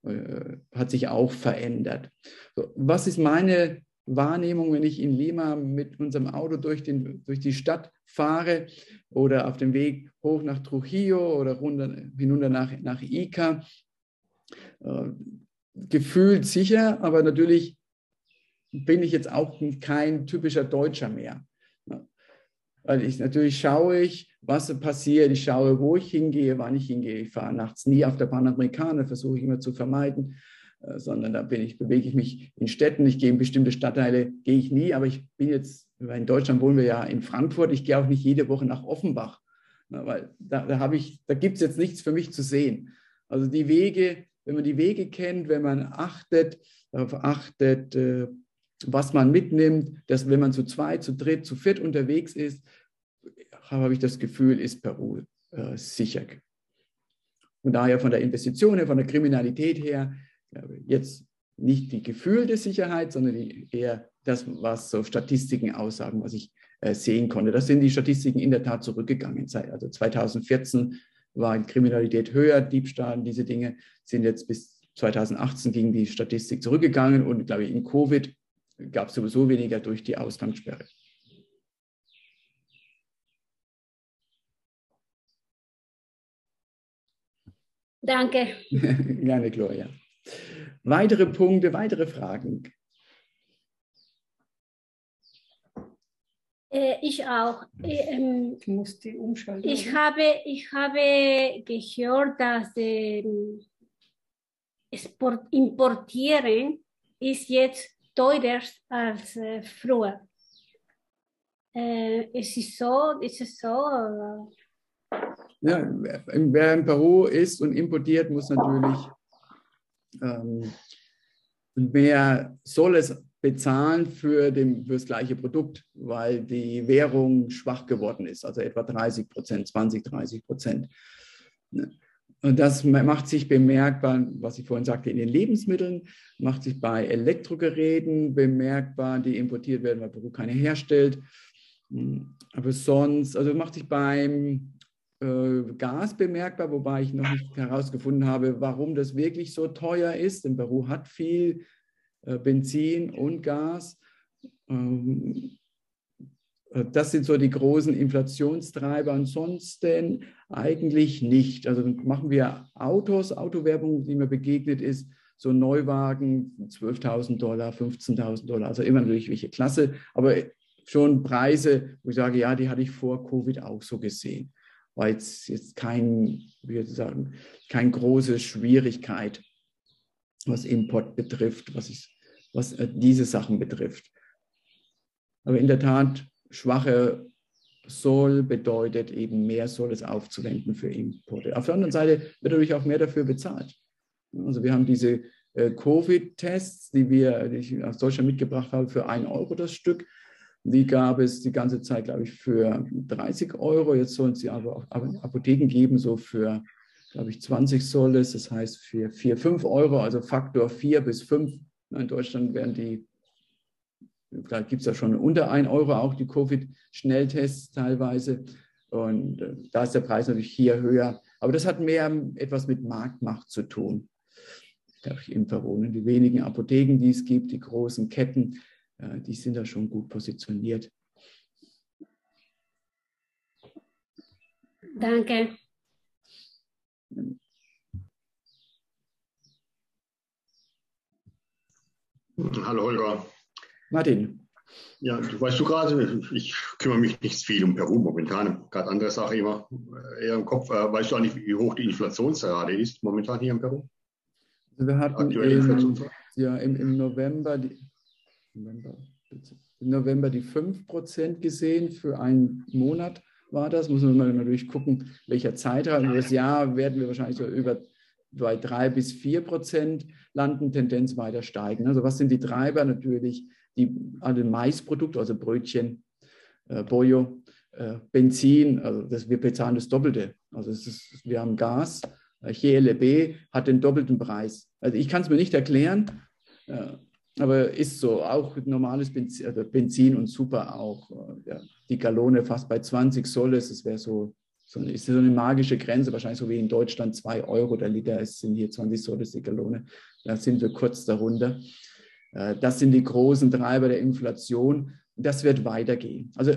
äh, hat sich auch verändert. So, was ist meine Wahrnehmung, wenn ich in Lima mit unserem Auto durch, den, durch die Stadt fahre oder auf dem Weg hoch nach Trujillo oder runter, hinunter nach, nach Ica? Äh, gefühlt sicher, aber natürlich bin ich jetzt auch kein typischer Deutscher mehr. Weil ich natürlich schaue ich, was passiert, ich schaue, wo ich hingehe, wann ich hingehe. Ich fahre nachts nie auf der Panamerikaner, versuche ich immer zu vermeiden, sondern da bin ich, bewege ich mich in Städten. Ich gehe in bestimmte Stadtteile, gehe ich nie, aber ich bin jetzt, in Deutschland wohnen wir ja in Frankfurt, ich gehe auch nicht jede Woche nach Offenbach, weil da, da, da gibt es jetzt nichts für mich zu sehen. Also die Wege, wenn man die Wege kennt, wenn man achtet, darauf achtet, äh, was man mitnimmt, dass wenn man zu zweit, zu dritt, zu viert unterwegs ist, habe ich das Gefühl, ist Peru äh, sicher. Und daher von der Investition her, von der Kriminalität her, jetzt nicht die gefühlte Sicherheit, sondern die, eher das, was so Statistiken aussagen, was ich äh, sehen konnte. Das sind die Statistiken in der Tat zurückgegangen. Also 2014 war Kriminalität höher, Diebstahl, diese Dinge sind jetzt bis 2018 ging die Statistik zurückgegangen und glaube ich, in Covid gab es sowieso weniger durch die Ausgangssperre. Danke. [laughs] Gerne, Gloria. Weitere Punkte, weitere Fragen? Äh, ich auch. Äh, ähm, du musst die umschalten. Ich habe, ich habe gehört, dass ähm, Sport importieren ist jetzt teurer als äh, früher. Äh, ist es so? Ist es so? Ja, wer in Peru ist und importiert, muss natürlich ähm, mehr soll es bezahlen für, dem, für das gleiche Produkt, weil die Währung schwach geworden ist, also etwa 30 Prozent, 20, 30 Prozent. Und das macht sich bemerkbar, was ich vorhin sagte, in den Lebensmitteln, macht sich bei Elektrogeräten bemerkbar, die importiert werden, weil Peru keine herstellt. Aber sonst, also macht sich beim Gas bemerkbar, wobei ich noch nicht herausgefunden habe, warum das wirklich so teuer ist. Denn Peru hat viel äh, Benzin und Gas. Ähm, äh, das sind so die großen Inflationstreiber. Ansonsten eigentlich nicht. Also machen wir Autos, Autowerbung, die mir begegnet ist, so Neuwagen, 12.000 Dollar, 15.000 Dollar, also immer natürlich welche Klasse, aber schon Preise, wo ich sage, ja, die hatte ich vor Covid auch so gesehen. War jetzt, jetzt kein, wie sagen, keine große Schwierigkeit, was Import betrifft, was, ich, was äh, diese Sachen betrifft. Aber in der Tat, schwache Soll bedeutet eben mehr Soll es aufzuwenden für Importe. Auf der anderen Seite wird natürlich auch mehr dafür bezahlt. Also wir haben diese äh, Covid-Tests, die die ich aus Deutschland mitgebracht habe, für 1 Euro das Stück. Die gab es die ganze Zeit, glaube ich, für 30 Euro. Jetzt sollen sie aber auch Apotheken geben, so für, glaube ich, 20 soll es. Das heißt für 4, 5 Euro, also Faktor 4 bis 5. In Deutschland werden die da gibt es ja schon unter 1 Euro auch die Covid-Schnelltests teilweise. Und äh, da ist der Preis natürlich hier höher. Aber das hat mehr etwas mit Marktmacht zu tun. In Verona. Die wenigen Apotheken, die es gibt, die großen Ketten, die sind da schon gut positioniert. Danke. Hallo Holger. Martin. Ja, du weißt du gerade, ich kümmere mich nicht viel um Peru momentan, gerade andere Sache immer äh, eher im Kopf. Äh, weißt du eigentlich, wie hoch die Inflationsrate ist momentan hier in Peru? Also wir hatten im, ja, im, im November, die, November, November die 5% gesehen für einen Monat war das. Muss man mal natürlich gucken, welcher Zeitraum. Das Jahr werden wir wahrscheinlich so über bei 3 bis 4 Prozent landen, Tendenz weiter steigen. Also was sind die Treiber? Natürlich die alle Maisprodukte, also Brötchen, äh, Bojo, äh, Benzin, also das, wir bezahlen das Doppelte. Also ist, wir haben Gas, äh, GLB hat den doppelten Preis. Also ich kann es mir nicht erklären, äh, aber ist so. Auch normales Benzin, also Benzin und Super auch. Äh, ja, die Gallone fast bei 20 Soles, das wäre so, so, ist so eine magische Grenze, wahrscheinlich so wie in Deutschland 2 Euro der Liter, es sind hier 20 Soles die Gallone. Da sind wir kurz darunter. Äh, das sind die großen Treiber der Inflation. Das wird weitergehen. Also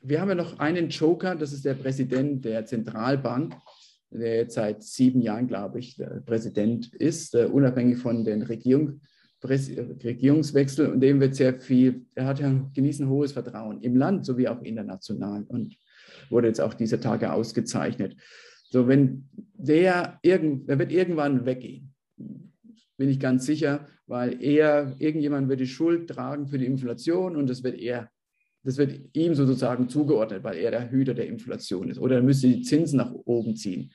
wir haben ja noch einen Joker, das ist der Präsident der Zentralbank, der jetzt seit sieben Jahren, glaube ich, Präsident ist, äh, unabhängig von den Regierung, Regierungswechsel. Und dem wird sehr viel, er hat ja genießen hohes Vertrauen im Land sowie auch international und wurde jetzt auch diese Tage ausgezeichnet. So, wenn der, irgend, der wird irgendwann weggehen bin ich ganz sicher, weil er, irgendjemand wird die Schuld tragen für die Inflation und das wird er, das wird ihm sozusagen zugeordnet, weil er der Hüter der Inflation ist. Oder er müsste die Zinsen nach oben ziehen.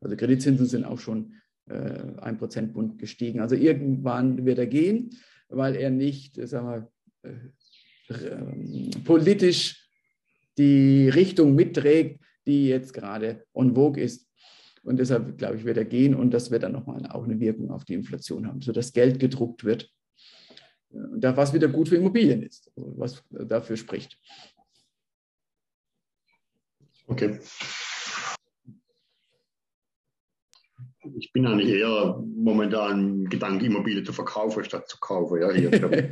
Also Kreditzinsen sind auch schon ein Prozentpunkt gestiegen. Also irgendwann wird er gehen, weil er nicht, sagen wir, äh, politisch die Richtung mitträgt, die jetzt gerade on vogue ist. Und deshalb, glaube ich, wird er gehen und das wird dann nochmal auch eine Wirkung auf die Inflation haben, sodass Geld gedruckt wird. was wieder gut für Immobilien ist, was dafür spricht. Okay. Ich bin eigentlich eher momentan Gedanke, Immobilie zu verkaufen, statt zu kaufen. Ja,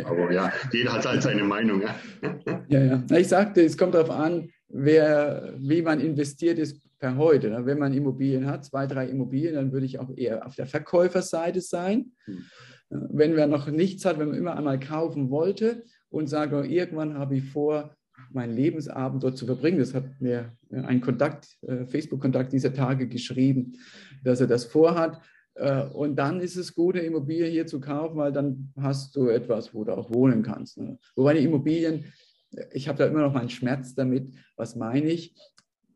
Aber [laughs] ja, jeder hat halt seine Meinung. Ja, ja. ja. Ich sagte, es kommt darauf an, wer, wie man investiert ist per heute. Ne? Wenn man Immobilien hat, zwei, drei Immobilien, dann würde ich auch eher auf der Verkäuferseite sein. Hm. Wenn man noch nichts hat, wenn man immer einmal kaufen wollte und sagt, oh, irgendwann habe ich vor, meinen Lebensabend dort zu verbringen. Das hat mir ein Kontakt, äh, Facebook-Kontakt dieser Tage geschrieben, dass er das vorhat. Äh, und dann ist es gut, eine Immobilie hier zu kaufen, weil dann hast du etwas, wo du auch wohnen kannst. Ne? Wobei die Immobilien, ich habe da immer noch meinen Schmerz damit. Was meine ich?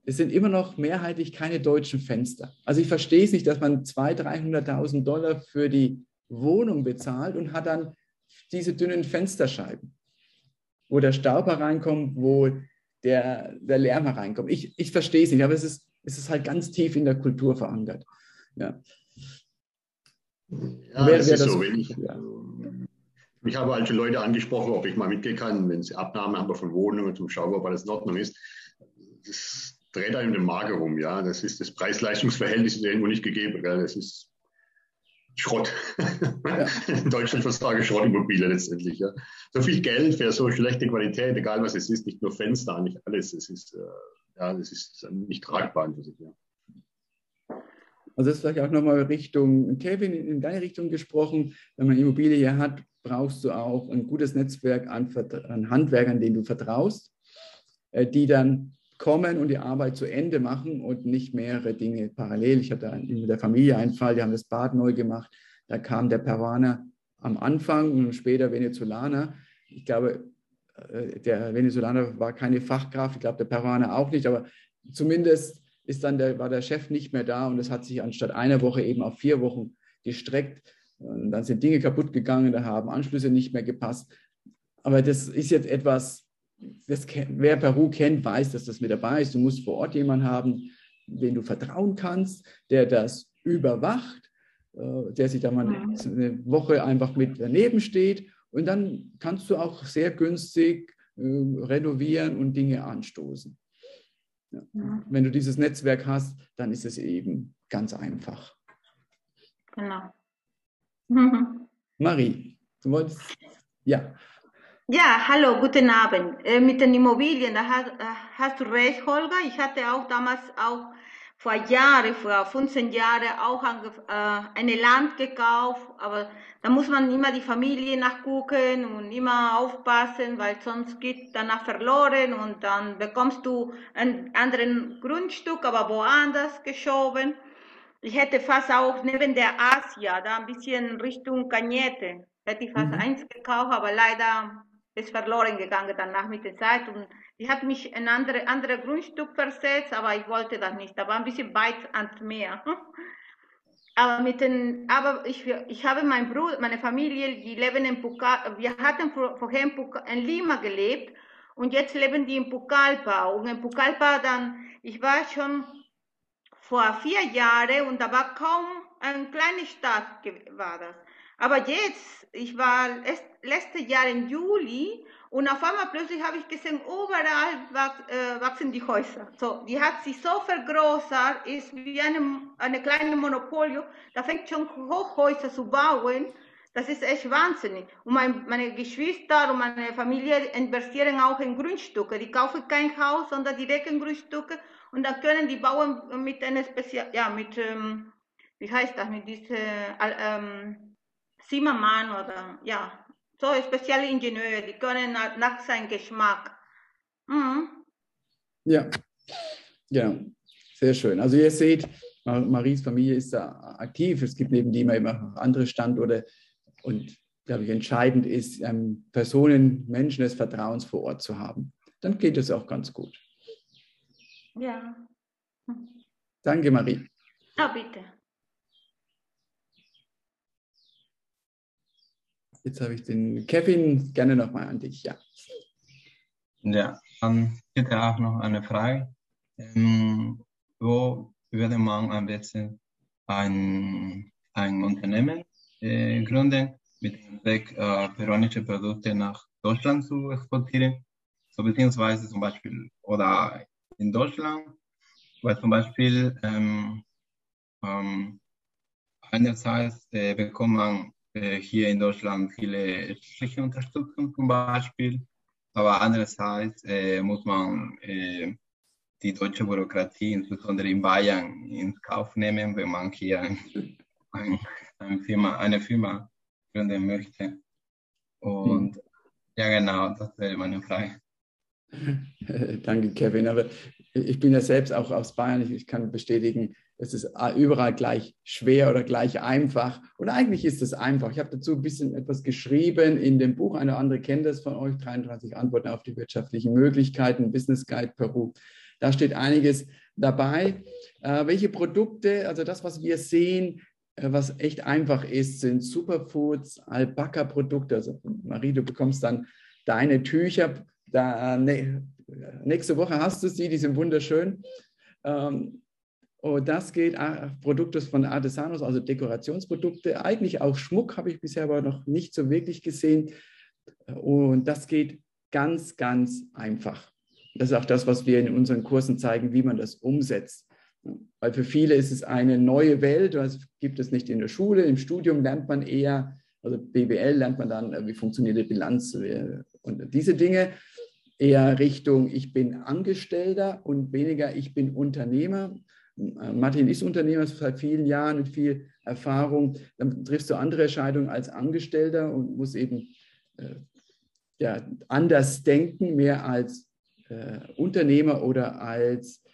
Es sind immer noch mehrheitlich keine deutschen Fenster. Also ich verstehe es nicht, dass man 200.000, 300.000 Dollar für die Wohnung bezahlt und hat dann diese dünnen Fensterscheiben wo der Staub hereinkommt, wo der, der Lärm hereinkommt. Ich, ich verstehe es nicht, aber es ist, es ist halt ganz tief in der Kultur verankert. Ja, ja wer, das wer ist das, so. Ich, ja. ich habe alte Leute angesprochen, ob ich mal mitgehen kann, wenn sie Abnahme haben von Wohnungen zum Schauen, ob alles in Ordnung ist. Das dreht einem den Magen rum, ja. Das ist das Preis-Leistungs-Verhältnis ist irgendwo nicht gegeben. Gell? Das ist Schrott. Ja. In [laughs] Deutschland versage Schrottimmobilie letztendlich. Ja. So viel Geld für so schlechte Qualität, egal was es ist, nicht nur Fenster, nicht alles. Es ist, äh, ja, das ist nicht tragbar für sich. Ja. Also das ist vielleicht auch nochmal Richtung, Kevin, in deine Richtung gesprochen. Wenn man Immobilie hier hat, brauchst du auch ein gutes Netzwerk an, an Handwerkern, denen du vertraust, äh, die dann kommen und die Arbeit zu Ende machen und nicht mehrere Dinge parallel. Ich hatte mit der Familie einen Fall, die haben das Bad neu gemacht. Da kam der Peruaner am Anfang und später Venezolaner. Ich glaube, äh, der Venezolaner war keine Fachkraft, ich glaube, der Peruaner auch nicht, aber zumindest ist dann der, war der Chef nicht mehr da und es hat sich anstatt einer Woche eben auf vier Wochen gestreckt. Und dann sind Dinge kaputt gegangen, da haben Anschlüsse nicht mehr gepasst. Aber das ist jetzt etwas, das, wer Peru kennt, weiß, dass das mit dabei ist. Du musst vor Ort jemanden haben, den du vertrauen kannst, der das überwacht, äh, der sich da mal eine Woche einfach mit daneben steht. Und dann kannst du auch sehr günstig äh, renovieren und Dinge anstoßen. Ja. Wenn du dieses Netzwerk hast, dann ist es eben ganz einfach. Genau. [laughs] Marie, du wolltest, ja. Ja, hallo, guten Abend. Äh, mit den Immobilien, da hast, äh, hast, du recht, Holger. Ich hatte auch damals auch vor Jahren, vor 15 Jahren auch ein äh, eine Land gekauft, aber da muss man immer die Familie nachgucken und immer aufpassen, weil sonst geht danach verloren und dann bekommst du ein anderes Grundstück, aber woanders geschoben. Ich hätte fast auch neben der Asia, da ein bisschen Richtung Cañete, hätte ich fast mhm. eins gekauft, aber leider ist verloren gegangen danach mit der Zeit und ich habe mich in andere andere Grundstück versetzt, aber ich wollte das nicht. Da war ein bisschen weit ans Meer. [laughs] Aber mit den, aber ich, ich habe mein Bruder, meine Familie, die leben in Pucallpa. Wir hatten vorher in, in Lima gelebt und jetzt leben die in Pucallpa. Und in Pucallpa dann, ich war schon vor vier Jahren und da war kaum eine kleine Stadt war das. Aber jetzt, ich war letztes Jahr im Juli und auf einmal plötzlich habe ich gesehen, überall äh, wachsen die Häuser. So, die hat sich so vergrößert, ist wie eine, eine kleine Monopolio. Da fängt schon Hochhäuser zu bauen. Das ist echt wahnsinnig. Und mein, meine Geschwister und meine Familie investieren auch in Grundstücke. Die kaufen kein Haus, sondern direkt in Grundstücke. Und dann können die bauen mit einer Spezial, ja, mit, ähm, wie heißt das, mit dieser, ähm, Zimmermann oder ja, so spezielle Ingenieure, die können nach seinem Geschmack. Mhm. Ja, genau. Sehr schön. Also ihr seht, Maries Familie ist da aktiv. Es gibt neben dem immer andere Standorte. Und glaube ich, entscheidend ist, ähm, Personen, Menschen des Vertrauens vor Ort zu haben. Dann geht es auch ganz gut. Ja. Danke, Marie. Ja, bitte. Jetzt habe ich den Kevin gerne nochmal an dich, ja. Ja, dann hätte auch noch eine Frage. Ähm, wo würde man am besten ein, ein Unternehmen äh, gründen, mit dem Zweck, äh, peruanische Produkte nach Deutschland zu exportieren? So beziehungsweise zum Beispiel, oder in Deutschland, weil zum Beispiel ähm, ähm, einerseits äh, bekommt man hier in Deutschland viele staatliche Unterstützung zum Beispiel, aber andererseits äh, muss man äh, die deutsche Bürokratie, insbesondere in Bayern, in Kauf nehmen, wenn man hier ein, ein, ein Firma, eine Firma gründen möchte. Und hm. ja, genau, das wäre meine Frage. [laughs] Danke, Kevin. Aber ich bin ja selbst auch aus Bayern. Ich kann bestätigen, es ist überall gleich schwer oder gleich einfach. Und eigentlich ist es einfach. Ich habe dazu ein bisschen etwas geschrieben in dem Buch. Eine andere kennt das von euch. 33 Antworten auf die wirtschaftlichen Möglichkeiten, Business Guide Peru. Da steht einiges dabei. Äh, welche Produkte, also das, was wir sehen, äh, was echt einfach ist, sind Superfoods, Alpaka-Produkte. Also Marie, du bekommst dann deine Tücher. Da, ne, nächste Woche hast du sie, die sind wunderschön. Ähm, und das geht äh, Produkte von Artesanos, also Dekorationsprodukte. Eigentlich auch Schmuck habe ich bisher aber noch nicht so wirklich gesehen. Und das geht ganz, ganz einfach. Das ist auch das, was wir in unseren Kursen zeigen, wie man das umsetzt. Weil für viele ist es eine neue Welt, das gibt es nicht in der Schule. Im Studium lernt man eher, also BWL lernt man dann, wie funktioniert die Bilanz und diese Dinge. Eher Richtung, ich bin Angestellter und weniger, ich bin Unternehmer. Martin ist Unternehmer seit vielen Jahren mit viel Erfahrung. Dann triffst du andere Entscheidungen als Angestellter und musst eben äh, ja, anders denken, mehr als äh, Unternehmer oder als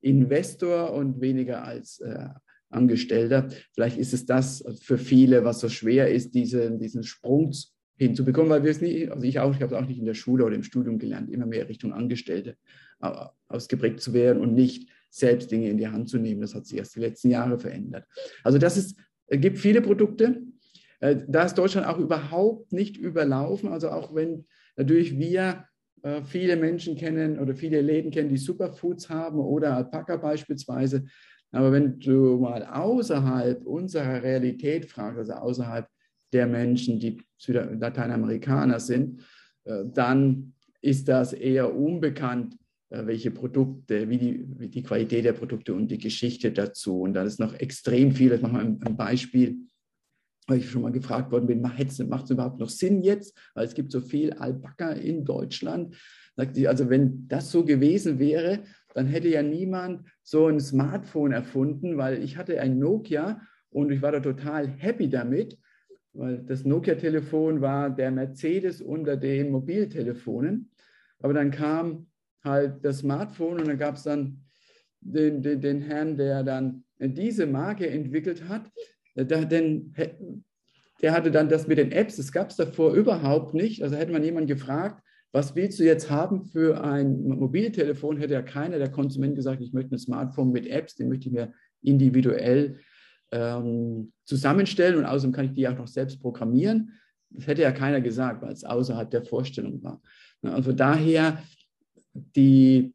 Investor und weniger als äh, Angestellter. Vielleicht ist es das für viele, was so schwer ist, diese, diesen Sprung hinzubekommen, weil wir es nie, also ich auch, ich habe es auch nicht in der Schule oder im Studium gelernt, immer mehr Richtung Angestellte ausgeprägt zu werden und nicht selbst Dinge in die Hand zu nehmen. Das hat sich erst die letzten Jahre verändert. Also das ist, es gibt viele Produkte. Äh, da ist Deutschland auch überhaupt nicht überlaufen. Also auch wenn natürlich wir äh, viele Menschen kennen oder viele Läden kennen, die Superfoods haben oder Alpaka beispielsweise. Aber wenn du mal außerhalb unserer Realität fragst, also außerhalb der Menschen, die Lateinamerikaner sind, äh, dann ist das eher unbekannt, äh, welche Produkte, wie die, wie die Qualität der Produkte und die Geschichte dazu. Und da ist noch extrem viel. Ich mache mal ein, ein Beispiel, weil ich schon mal gefragt worden bin, macht es überhaupt noch Sinn jetzt? Weil es gibt so viel Alpaka in Deutschland. Sagt sie, also wenn das so gewesen wäre, dann hätte ja niemand so ein Smartphone erfunden, weil ich hatte ein Nokia und ich war da total happy damit, weil das Nokia-Telefon war der Mercedes unter den Mobiltelefonen. Aber dann kam halt das Smartphone und dann gab es dann den, den, den, Herrn, der dann diese Marke entwickelt hat. Der, denn, der hatte dann das mit den Apps, das gab es davor überhaupt nicht. Also hätte man jemanden gefragt, was willst du jetzt haben für ein Mobiltelefon, hätte ja keiner der Konsument gesagt, ich möchte ein Smartphone mit Apps, den möchte ich mir individuell ähm, zusammenstellen und außerdem kann ich die auch noch selbst programmieren. Das hätte ja keiner gesagt, weil es außerhalb der Vorstellung war. Also daher die,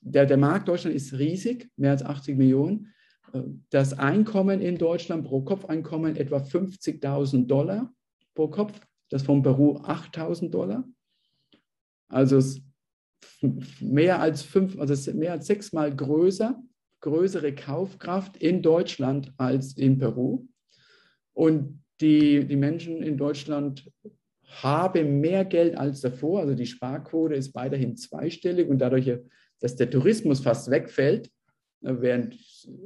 der, der Markt Deutschland ist riesig, mehr als 80 Millionen. Das Einkommen in Deutschland pro Kopf-Einkommen etwa 50.000 Dollar pro Kopf, das von Peru 8.000 Dollar. Also mehr als fünf, also mehr als sechsmal größer, größere Kaufkraft in Deutschland als in Peru. Und die, die Menschen in Deutschland habe mehr Geld als davor. Also die Sparquote ist weiterhin zweistellig und dadurch, dass der Tourismus fast wegfällt, äh, während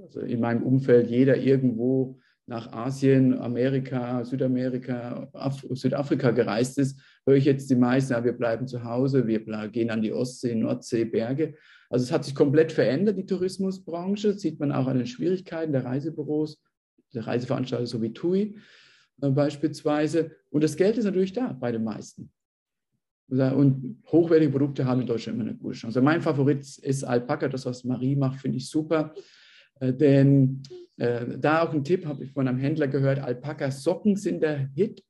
also in meinem Umfeld jeder irgendwo nach Asien, Amerika, Südamerika, Af Südafrika gereist ist, höre ich jetzt die meisten, ja, wir bleiben zu Hause, wir gehen an die Ostsee, Nordsee, Berge. Also es hat sich komplett verändert, die Tourismusbranche, das sieht man auch an den Schwierigkeiten der Reisebüros, der Reiseveranstalter so wie TUI. Äh, beispielsweise. Und das Geld ist natürlich da bei den meisten. Und hochwertige Produkte haben in Deutschland immer eine gute Chance. Also mein Favorit ist Alpaka, das, was Marie macht, finde ich super. Äh, denn äh, da auch ein Tipp, habe ich von einem Händler gehört, Alpaka-Socken sind der Hit.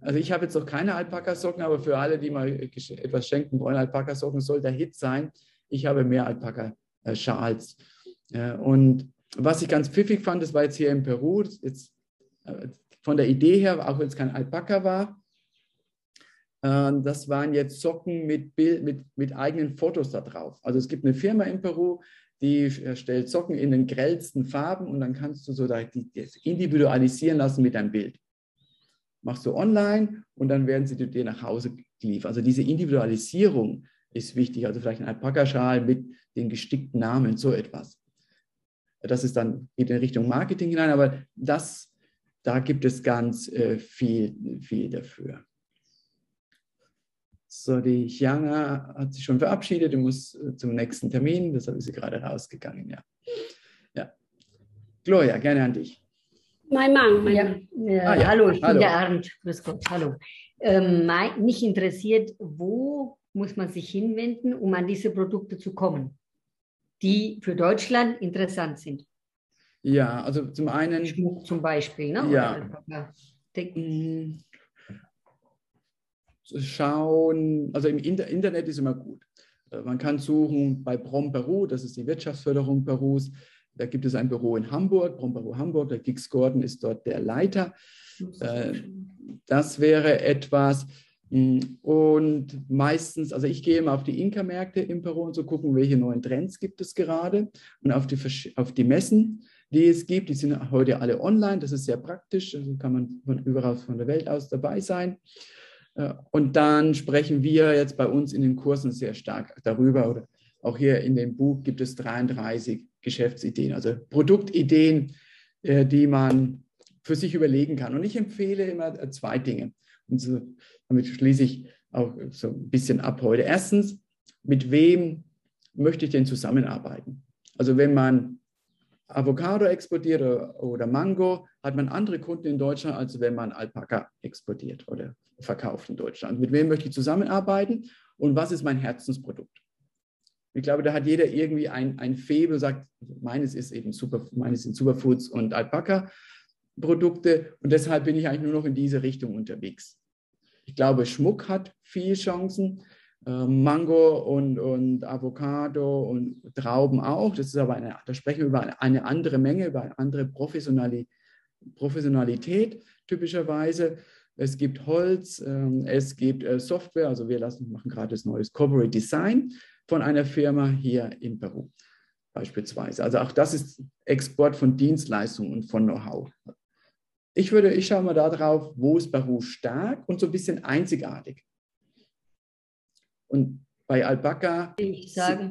Also ich habe jetzt noch keine Alpaka-Socken, aber für alle, die mal etwas schenken wollen, Alpaka-Socken soll der Hit sein. Ich habe mehr Alpaka-Schals. Und was ich ganz pfiffig fand, das war jetzt hier in Peru, jetzt von der Idee her, auch wenn es kein Alpaka war, äh, das waren jetzt Socken mit, Bild, mit, mit eigenen Fotos da drauf. Also es gibt eine Firma in Peru, die stellt Socken in den grellsten Farben und dann kannst du so das individualisieren lassen mit deinem Bild. Machst du online und dann werden sie dir nach Hause geliefert. Also diese Individualisierung ist wichtig. Also vielleicht ein Alpaka-Schal mit den gestickten Namen, so etwas. Das ist dann, geht in Richtung Marketing hinein, aber das, da gibt es ganz äh, viel, viel dafür. So, die Chiana hat sich schon verabschiedet und muss äh, zum nächsten Termin, deshalb ist sie gerade rausgegangen, ja. ja. Gloria, gerne an dich. Mein Mann, mein ja. Mann. Ah, ja. Hallo, ich hallo. bin der Arndt. Grüß Gott, hallo. Ähm, mein, mich interessiert, wo muss man sich hinwenden, um an diese Produkte zu kommen, die für Deutschland interessant sind? Ja, also zum einen. Schmuck zum Beispiel, ne? Ja. Mm. Schauen, also im Internet ist immer gut. Äh, man kann suchen bei Prom Peru, das ist die Wirtschaftsförderung Perus. Da gibt es ein Büro in Hamburg, Prom Peru Hamburg. Der Gix Gordon ist dort der Leiter. Äh, das wäre etwas. Mm, und meistens, also ich gehe immer auf die Inka-Märkte in Peru und so gucken, welche neuen Trends gibt es gerade und auf die, auf die Messen, die es gibt. Die sind heute alle online, das ist sehr praktisch, also kann man von überall von der Welt aus dabei sein. Äh, und dann sprechen wir jetzt bei uns in den Kursen sehr stark darüber oder auch hier in dem Buch gibt es 33 Geschäftsideen, also Produktideen, äh, die man für sich überlegen kann. Und ich empfehle immer äh, zwei Dinge. Und so, damit schließe ich auch so ein bisschen ab heute. Erstens, mit wem möchte ich denn zusammenarbeiten? Also wenn man Avocado exportiert oder, Mango, hat man andere Kunden in Deutschland, als wenn man Alpaka exportiert oder verkauft in Deutschland. Mit wem möchte ich zusammenarbeiten und was ist mein Herzensprodukt? Ich glaube, da hat jeder irgendwie ein, ein Faible, sagt, meines ist eben super, meines sind Superfoods und Alpaka. Produkte und deshalb bin ich eigentlich nur noch in diese Richtung unterwegs. Ich glaube, Schmuck hat viele Chancen, äh, Mango und, und Avocado und Trauben auch. Das ist aber eine, da sprechen wir über eine andere Menge, über eine andere Professionali Professionalität typischerweise. Es gibt Holz, ähm, es gibt äh, Software, also wir lassen, machen gerade das neue Corporate Design von einer Firma hier in Peru beispielsweise. Also auch das ist Export von Dienstleistungen und von Know-how. Ich würde, ich schaue mal darauf, wo ist Peru stark und so ein bisschen einzigartig. Und bei Alpaca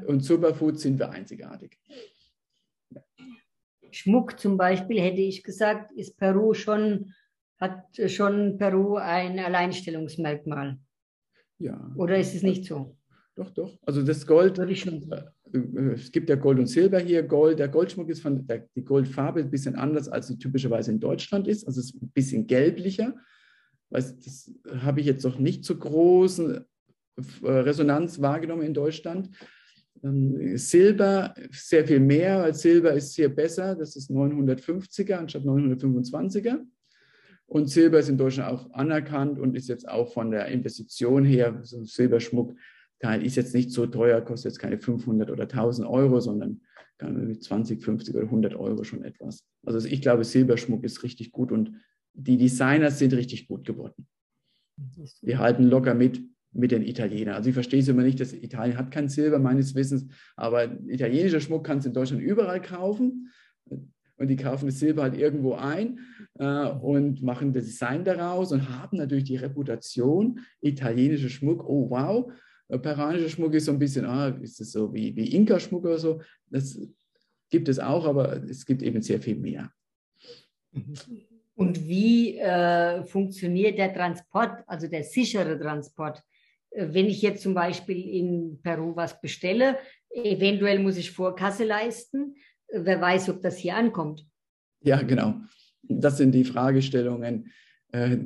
und Superfood sind wir einzigartig. Schmuck zum Beispiel, hätte ich gesagt, ist Peru schon, hat schon Peru ein Alleinstellungsmerkmal. Ja. Oder ist es nicht so? Doch, doch. Also das Gold, Würde ich schon sagen. Äh, es gibt ja Gold und Silber hier. Gold, der Goldschmuck ist von der, die Goldfarbe ein bisschen anders, als sie typischerweise in Deutschland ist. Also es ist ein bisschen gelblicher. Das habe ich jetzt noch nicht so großen äh, Resonanz wahrgenommen in Deutschland. Ähm, Silber sehr viel mehr, weil Silber ist hier besser. Das ist 950er anstatt 925er. Und Silber ist in Deutschland auch anerkannt und ist jetzt auch von der Investition her, so Silberschmuck Teil ist jetzt nicht so teuer, kostet jetzt keine 500 oder 1000 Euro, sondern mit 20, 50 oder 100 Euro schon etwas. Also ich glaube, Silberschmuck ist richtig gut und die Designer sind richtig gut geworden. Die halten locker mit mit den Italienern. Also ich verstehe es immer nicht, dass Italien hat kein Silber meines Wissens, aber italienischer Schmuck kannst du in Deutschland überall kaufen und die kaufen das Silber halt irgendwo ein äh, und machen das Design daraus und haben natürlich die Reputation, italienischer Schmuck, oh wow, peruanischer Schmuck ist so ein bisschen, ah, ist es so wie, wie Inka-Schmuck oder so. Das gibt es auch, aber es gibt eben sehr viel mehr. Und wie äh, funktioniert der Transport, also der sichere Transport? Äh, wenn ich jetzt zum Beispiel in Peru was bestelle, eventuell muss ich Vorkasse leisten. Wer weiß, ob das hier ankommt. Ja, genau. Das sind die Fragestellungen, äh,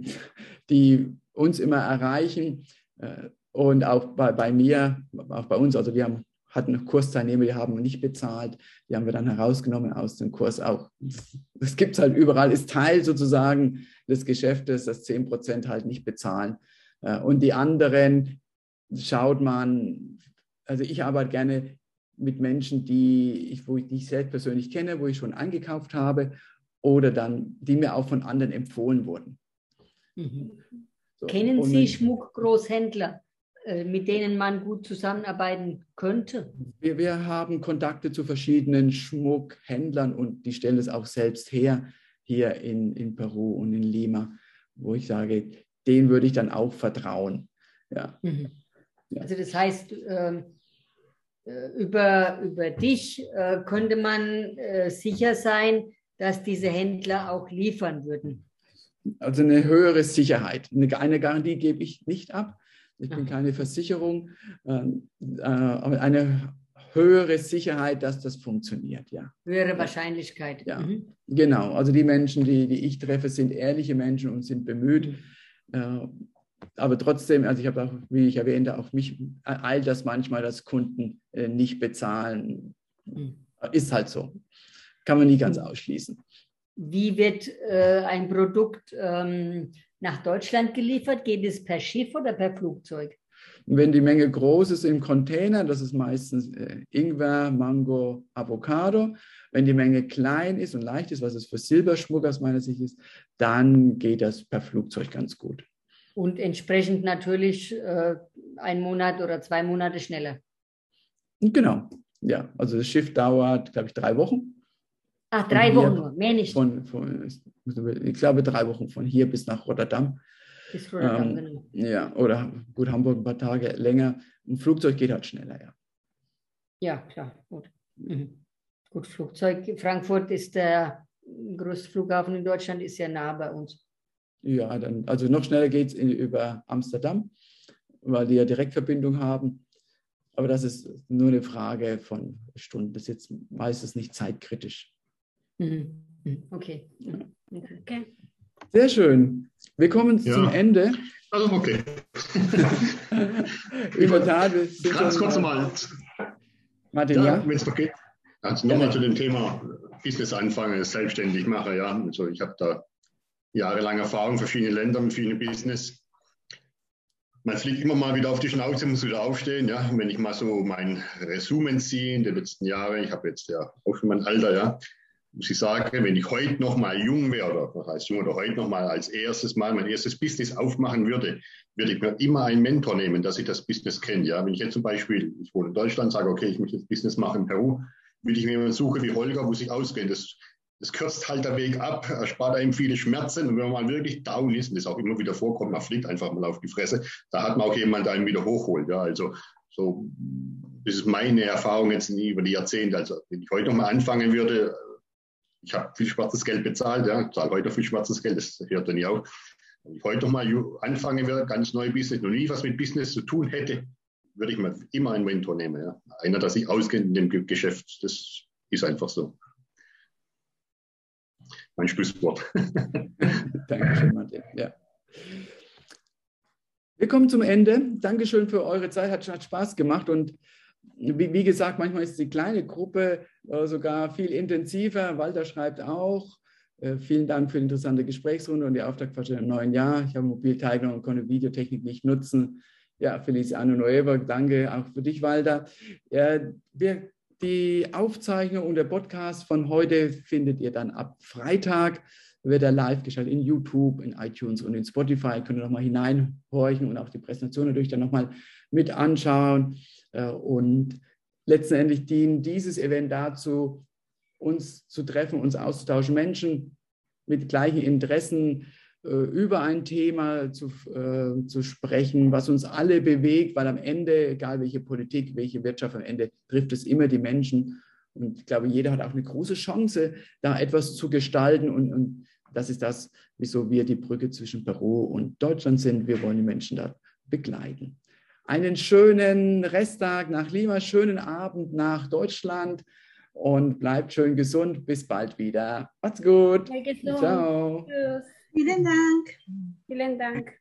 die uns immer erreichen. Äh, und auch bei, bei mir, auch bei uns, also wir haben, hatten Kursteilnehmer, die haben nicht bezahlt, die haben wir dann herausgenommen aus dem Kurs auch. Das gibt es halt überall, ist Teil sozusagen des Geschäftes, dass 10 Prozent halt nicht bezahlen. Äh, und die anderen schaut man, also ich arbeite gerne mit Menschen, die ich, wo ich nicht selbst persönlich kenne, wo ich schon eingekauft habe oder dann, die mir auch von anderen empfohlen wurden. Mhm. So, Kennen Sie Schmuckgroßhändler? Äh, mit denen man gut zusammenarbeiten könnte? Wir, wir haben Kontakte zu verschiedenen Schmuckhändlern und die stellen es auch selbst her hier in, in Peru und in Lima, wo ich sage, denen würde ich dann auch vertrauen. Ja. Mhm. ja. Also das heißt, ähm, äh, über, über dich äh, könnte man äh, sicher sein, dass diese Händler auch liefern würden. Also eine höhere Sicherheit. Eine, eine Garantie gebe ich nicht ab. Ich bin keine Versicherung, ähm, äh, aber eine höhere Sicherheit, dass das funktioniert, ja. Höhere Wahrscheinlichkeit. Ja, mhm. genau. Also die Menschen, die, die ich treffe, sind ehrliche Menschen und sind bemüht. Äh, aber trotzdem, also ich habe auch, wie ich erwähnte, auch mich all das manchmal, dass Kunden äh, nicht bezahlen. Mhm. Ist halt so. Kann man nie ganz ausschließen. Wie wird äh, ein Produkt ähm, nach Deutschland geliefert? Geht es per Schiff oder per Flugzeug? wenn die Menge groß ist im Container, das ist meistens äh, Ingwer, Mango, Avocado. Wenn die Menge klein ist und leicht ist, was es für Silberschmuck aus meiner Sicht ist, dann geht das per Flugzeug ganz gut. Und entsprechend natürlich äh, ein Monat oder zwei Monate schneller. Genau, ja. Also das Schiff dauert, glaube ich, drei Wochen. Ach, drei Wochen nur, mehr nicht. Von, von, ich glaube, drei Wochen von hier bis nach Rotterdam. Bis Rotterdam, ähm, genau. Ja, oder gut, Hamburg ein paar Tage länger. Ein Flugzeug geht halt schneller, ja. Ja, klar, gut. Mhm. Gut, Flugzeug. Frankfurt ist der größte Flughafen in Deutschland, ist ja nah bei uns. Ja, dann, also noch schneller geht es über Amsterdam, weil die ja Direktverbindung haben. Aber das ist nur eine Frage von Stunden. Das ist jetzt meistens nicht zeitkritisch. Mhm. mhm. Okay. okay. Sehr schön. Wir kommen ja. zum Ende. Also okay. [laughs] Über Tage. Ganz kurz mal. Martin, ja? ja? Also nochmal zu dem Thema Business anfangen, selbstständig mache. Ja, also ich habe da jahrelange Erfahrung in verschiedenen Ländern mit vielen Business. Man fliegt immer mal wieder auf die Schnauze, muss wieder aufstehen. Ja, wenn ich mal so mein Resumen ziehe in den letzten Jahren, ich habe jetzt ja auch schon mein Alter, ja, muss ich sagen, wenn ich heute noch mal jung wäre, oder was heißt jung, oder heute noch mal als erstes Mal mein erstes Business aufmachen würde, würde ich mir immer einen Mentor nehmen, dass ich das Business kenne. Ja, wenn ich jetzt zum Beispiel, ich wohne in Deutschland, sage, okay, ich möchte jetzt Business machen in Peru, würde ich mir jemanden suchen wie Holger, wo sich ausgehen. Das, das kürzt halt der Weg ab, erspart einem viele Schmerzen. Und wenn man mal wirklich down ist, und das auch immer wieder vorkommt, man fliegt einfach mal auf die Fresse, da hat man auch jemanden, der einen wieder hochholt. Ja, also so, das ist meine Erfahrung jetzt nie über die Jahrzehnte. Also wenn ich heute noch mal anfangen würde, ich habe viel schwarzes Geld bezahlt, ja, zahle heute viel schwarzes Geld, das hört dann nicht auf. Wenn ich heute noch mal anfangen würde, ganz neu Business, noch nie was mit Business zu tun hätte, würde ich mir immer einen Mentor nehmen. Ja. Einer, der sich auskennt in dem Geschäft. Das ist einfach so. Mein Schlusswort. [laughs] Dankeschön, Martin. Ja. Wir kommen zum Ende. Dankeschön für eure Zeit. Hat, hat Spaß gemacht. Und wie, wie, gesagt, manchmal ist die kleine Gruppe äh, sogar viel intensiver. Walter schreibt auch. Äh, vielen Dank für die interessante Gesprächsrunde und die Auftaktquartier im neuen Jahr. Ich habe mobil teilgenommen und konnte Videotechnik nicht nutzen. Ja, Feliciano Nueva, danke auch für dich, Walter. Ja, wir, die Aufzeichnung und der Podcast von heute findet ihr dann ab Freitag. Wird er live geschaltet in YouTube, in iTunes und in Spotify. Könnt ihr nochmal hineinhorchen und auch die Präsentation natürlich dann nochmal mit anschauen. Äh, und letztendlich dient dieses Event dazu, uns zu treffen, uns auszutauschen, Menschen mit gleichen Interessen über ein Thema zu, äh, zu sprechen, was uns alle bewegt, weil am Ende, egal welche Politik, welche Wirtschaft, am Ende trifft es immer die Menschen. Und ich glaube, jeder hat auch eine große Chance, da etwas zu gestalten. Und, und das ist das, wieso wir die Brücke zwischen Peru und Deutschland sind. Wir wollen die Menschen da begleiten einen schönen Resttag nach Lima, schönen Abend nach Deutschland und bleibt schön gesund. Bis bald wieder. Macht's gut. Ciao. Tschüss. Vielen Dank. Vielen Dank.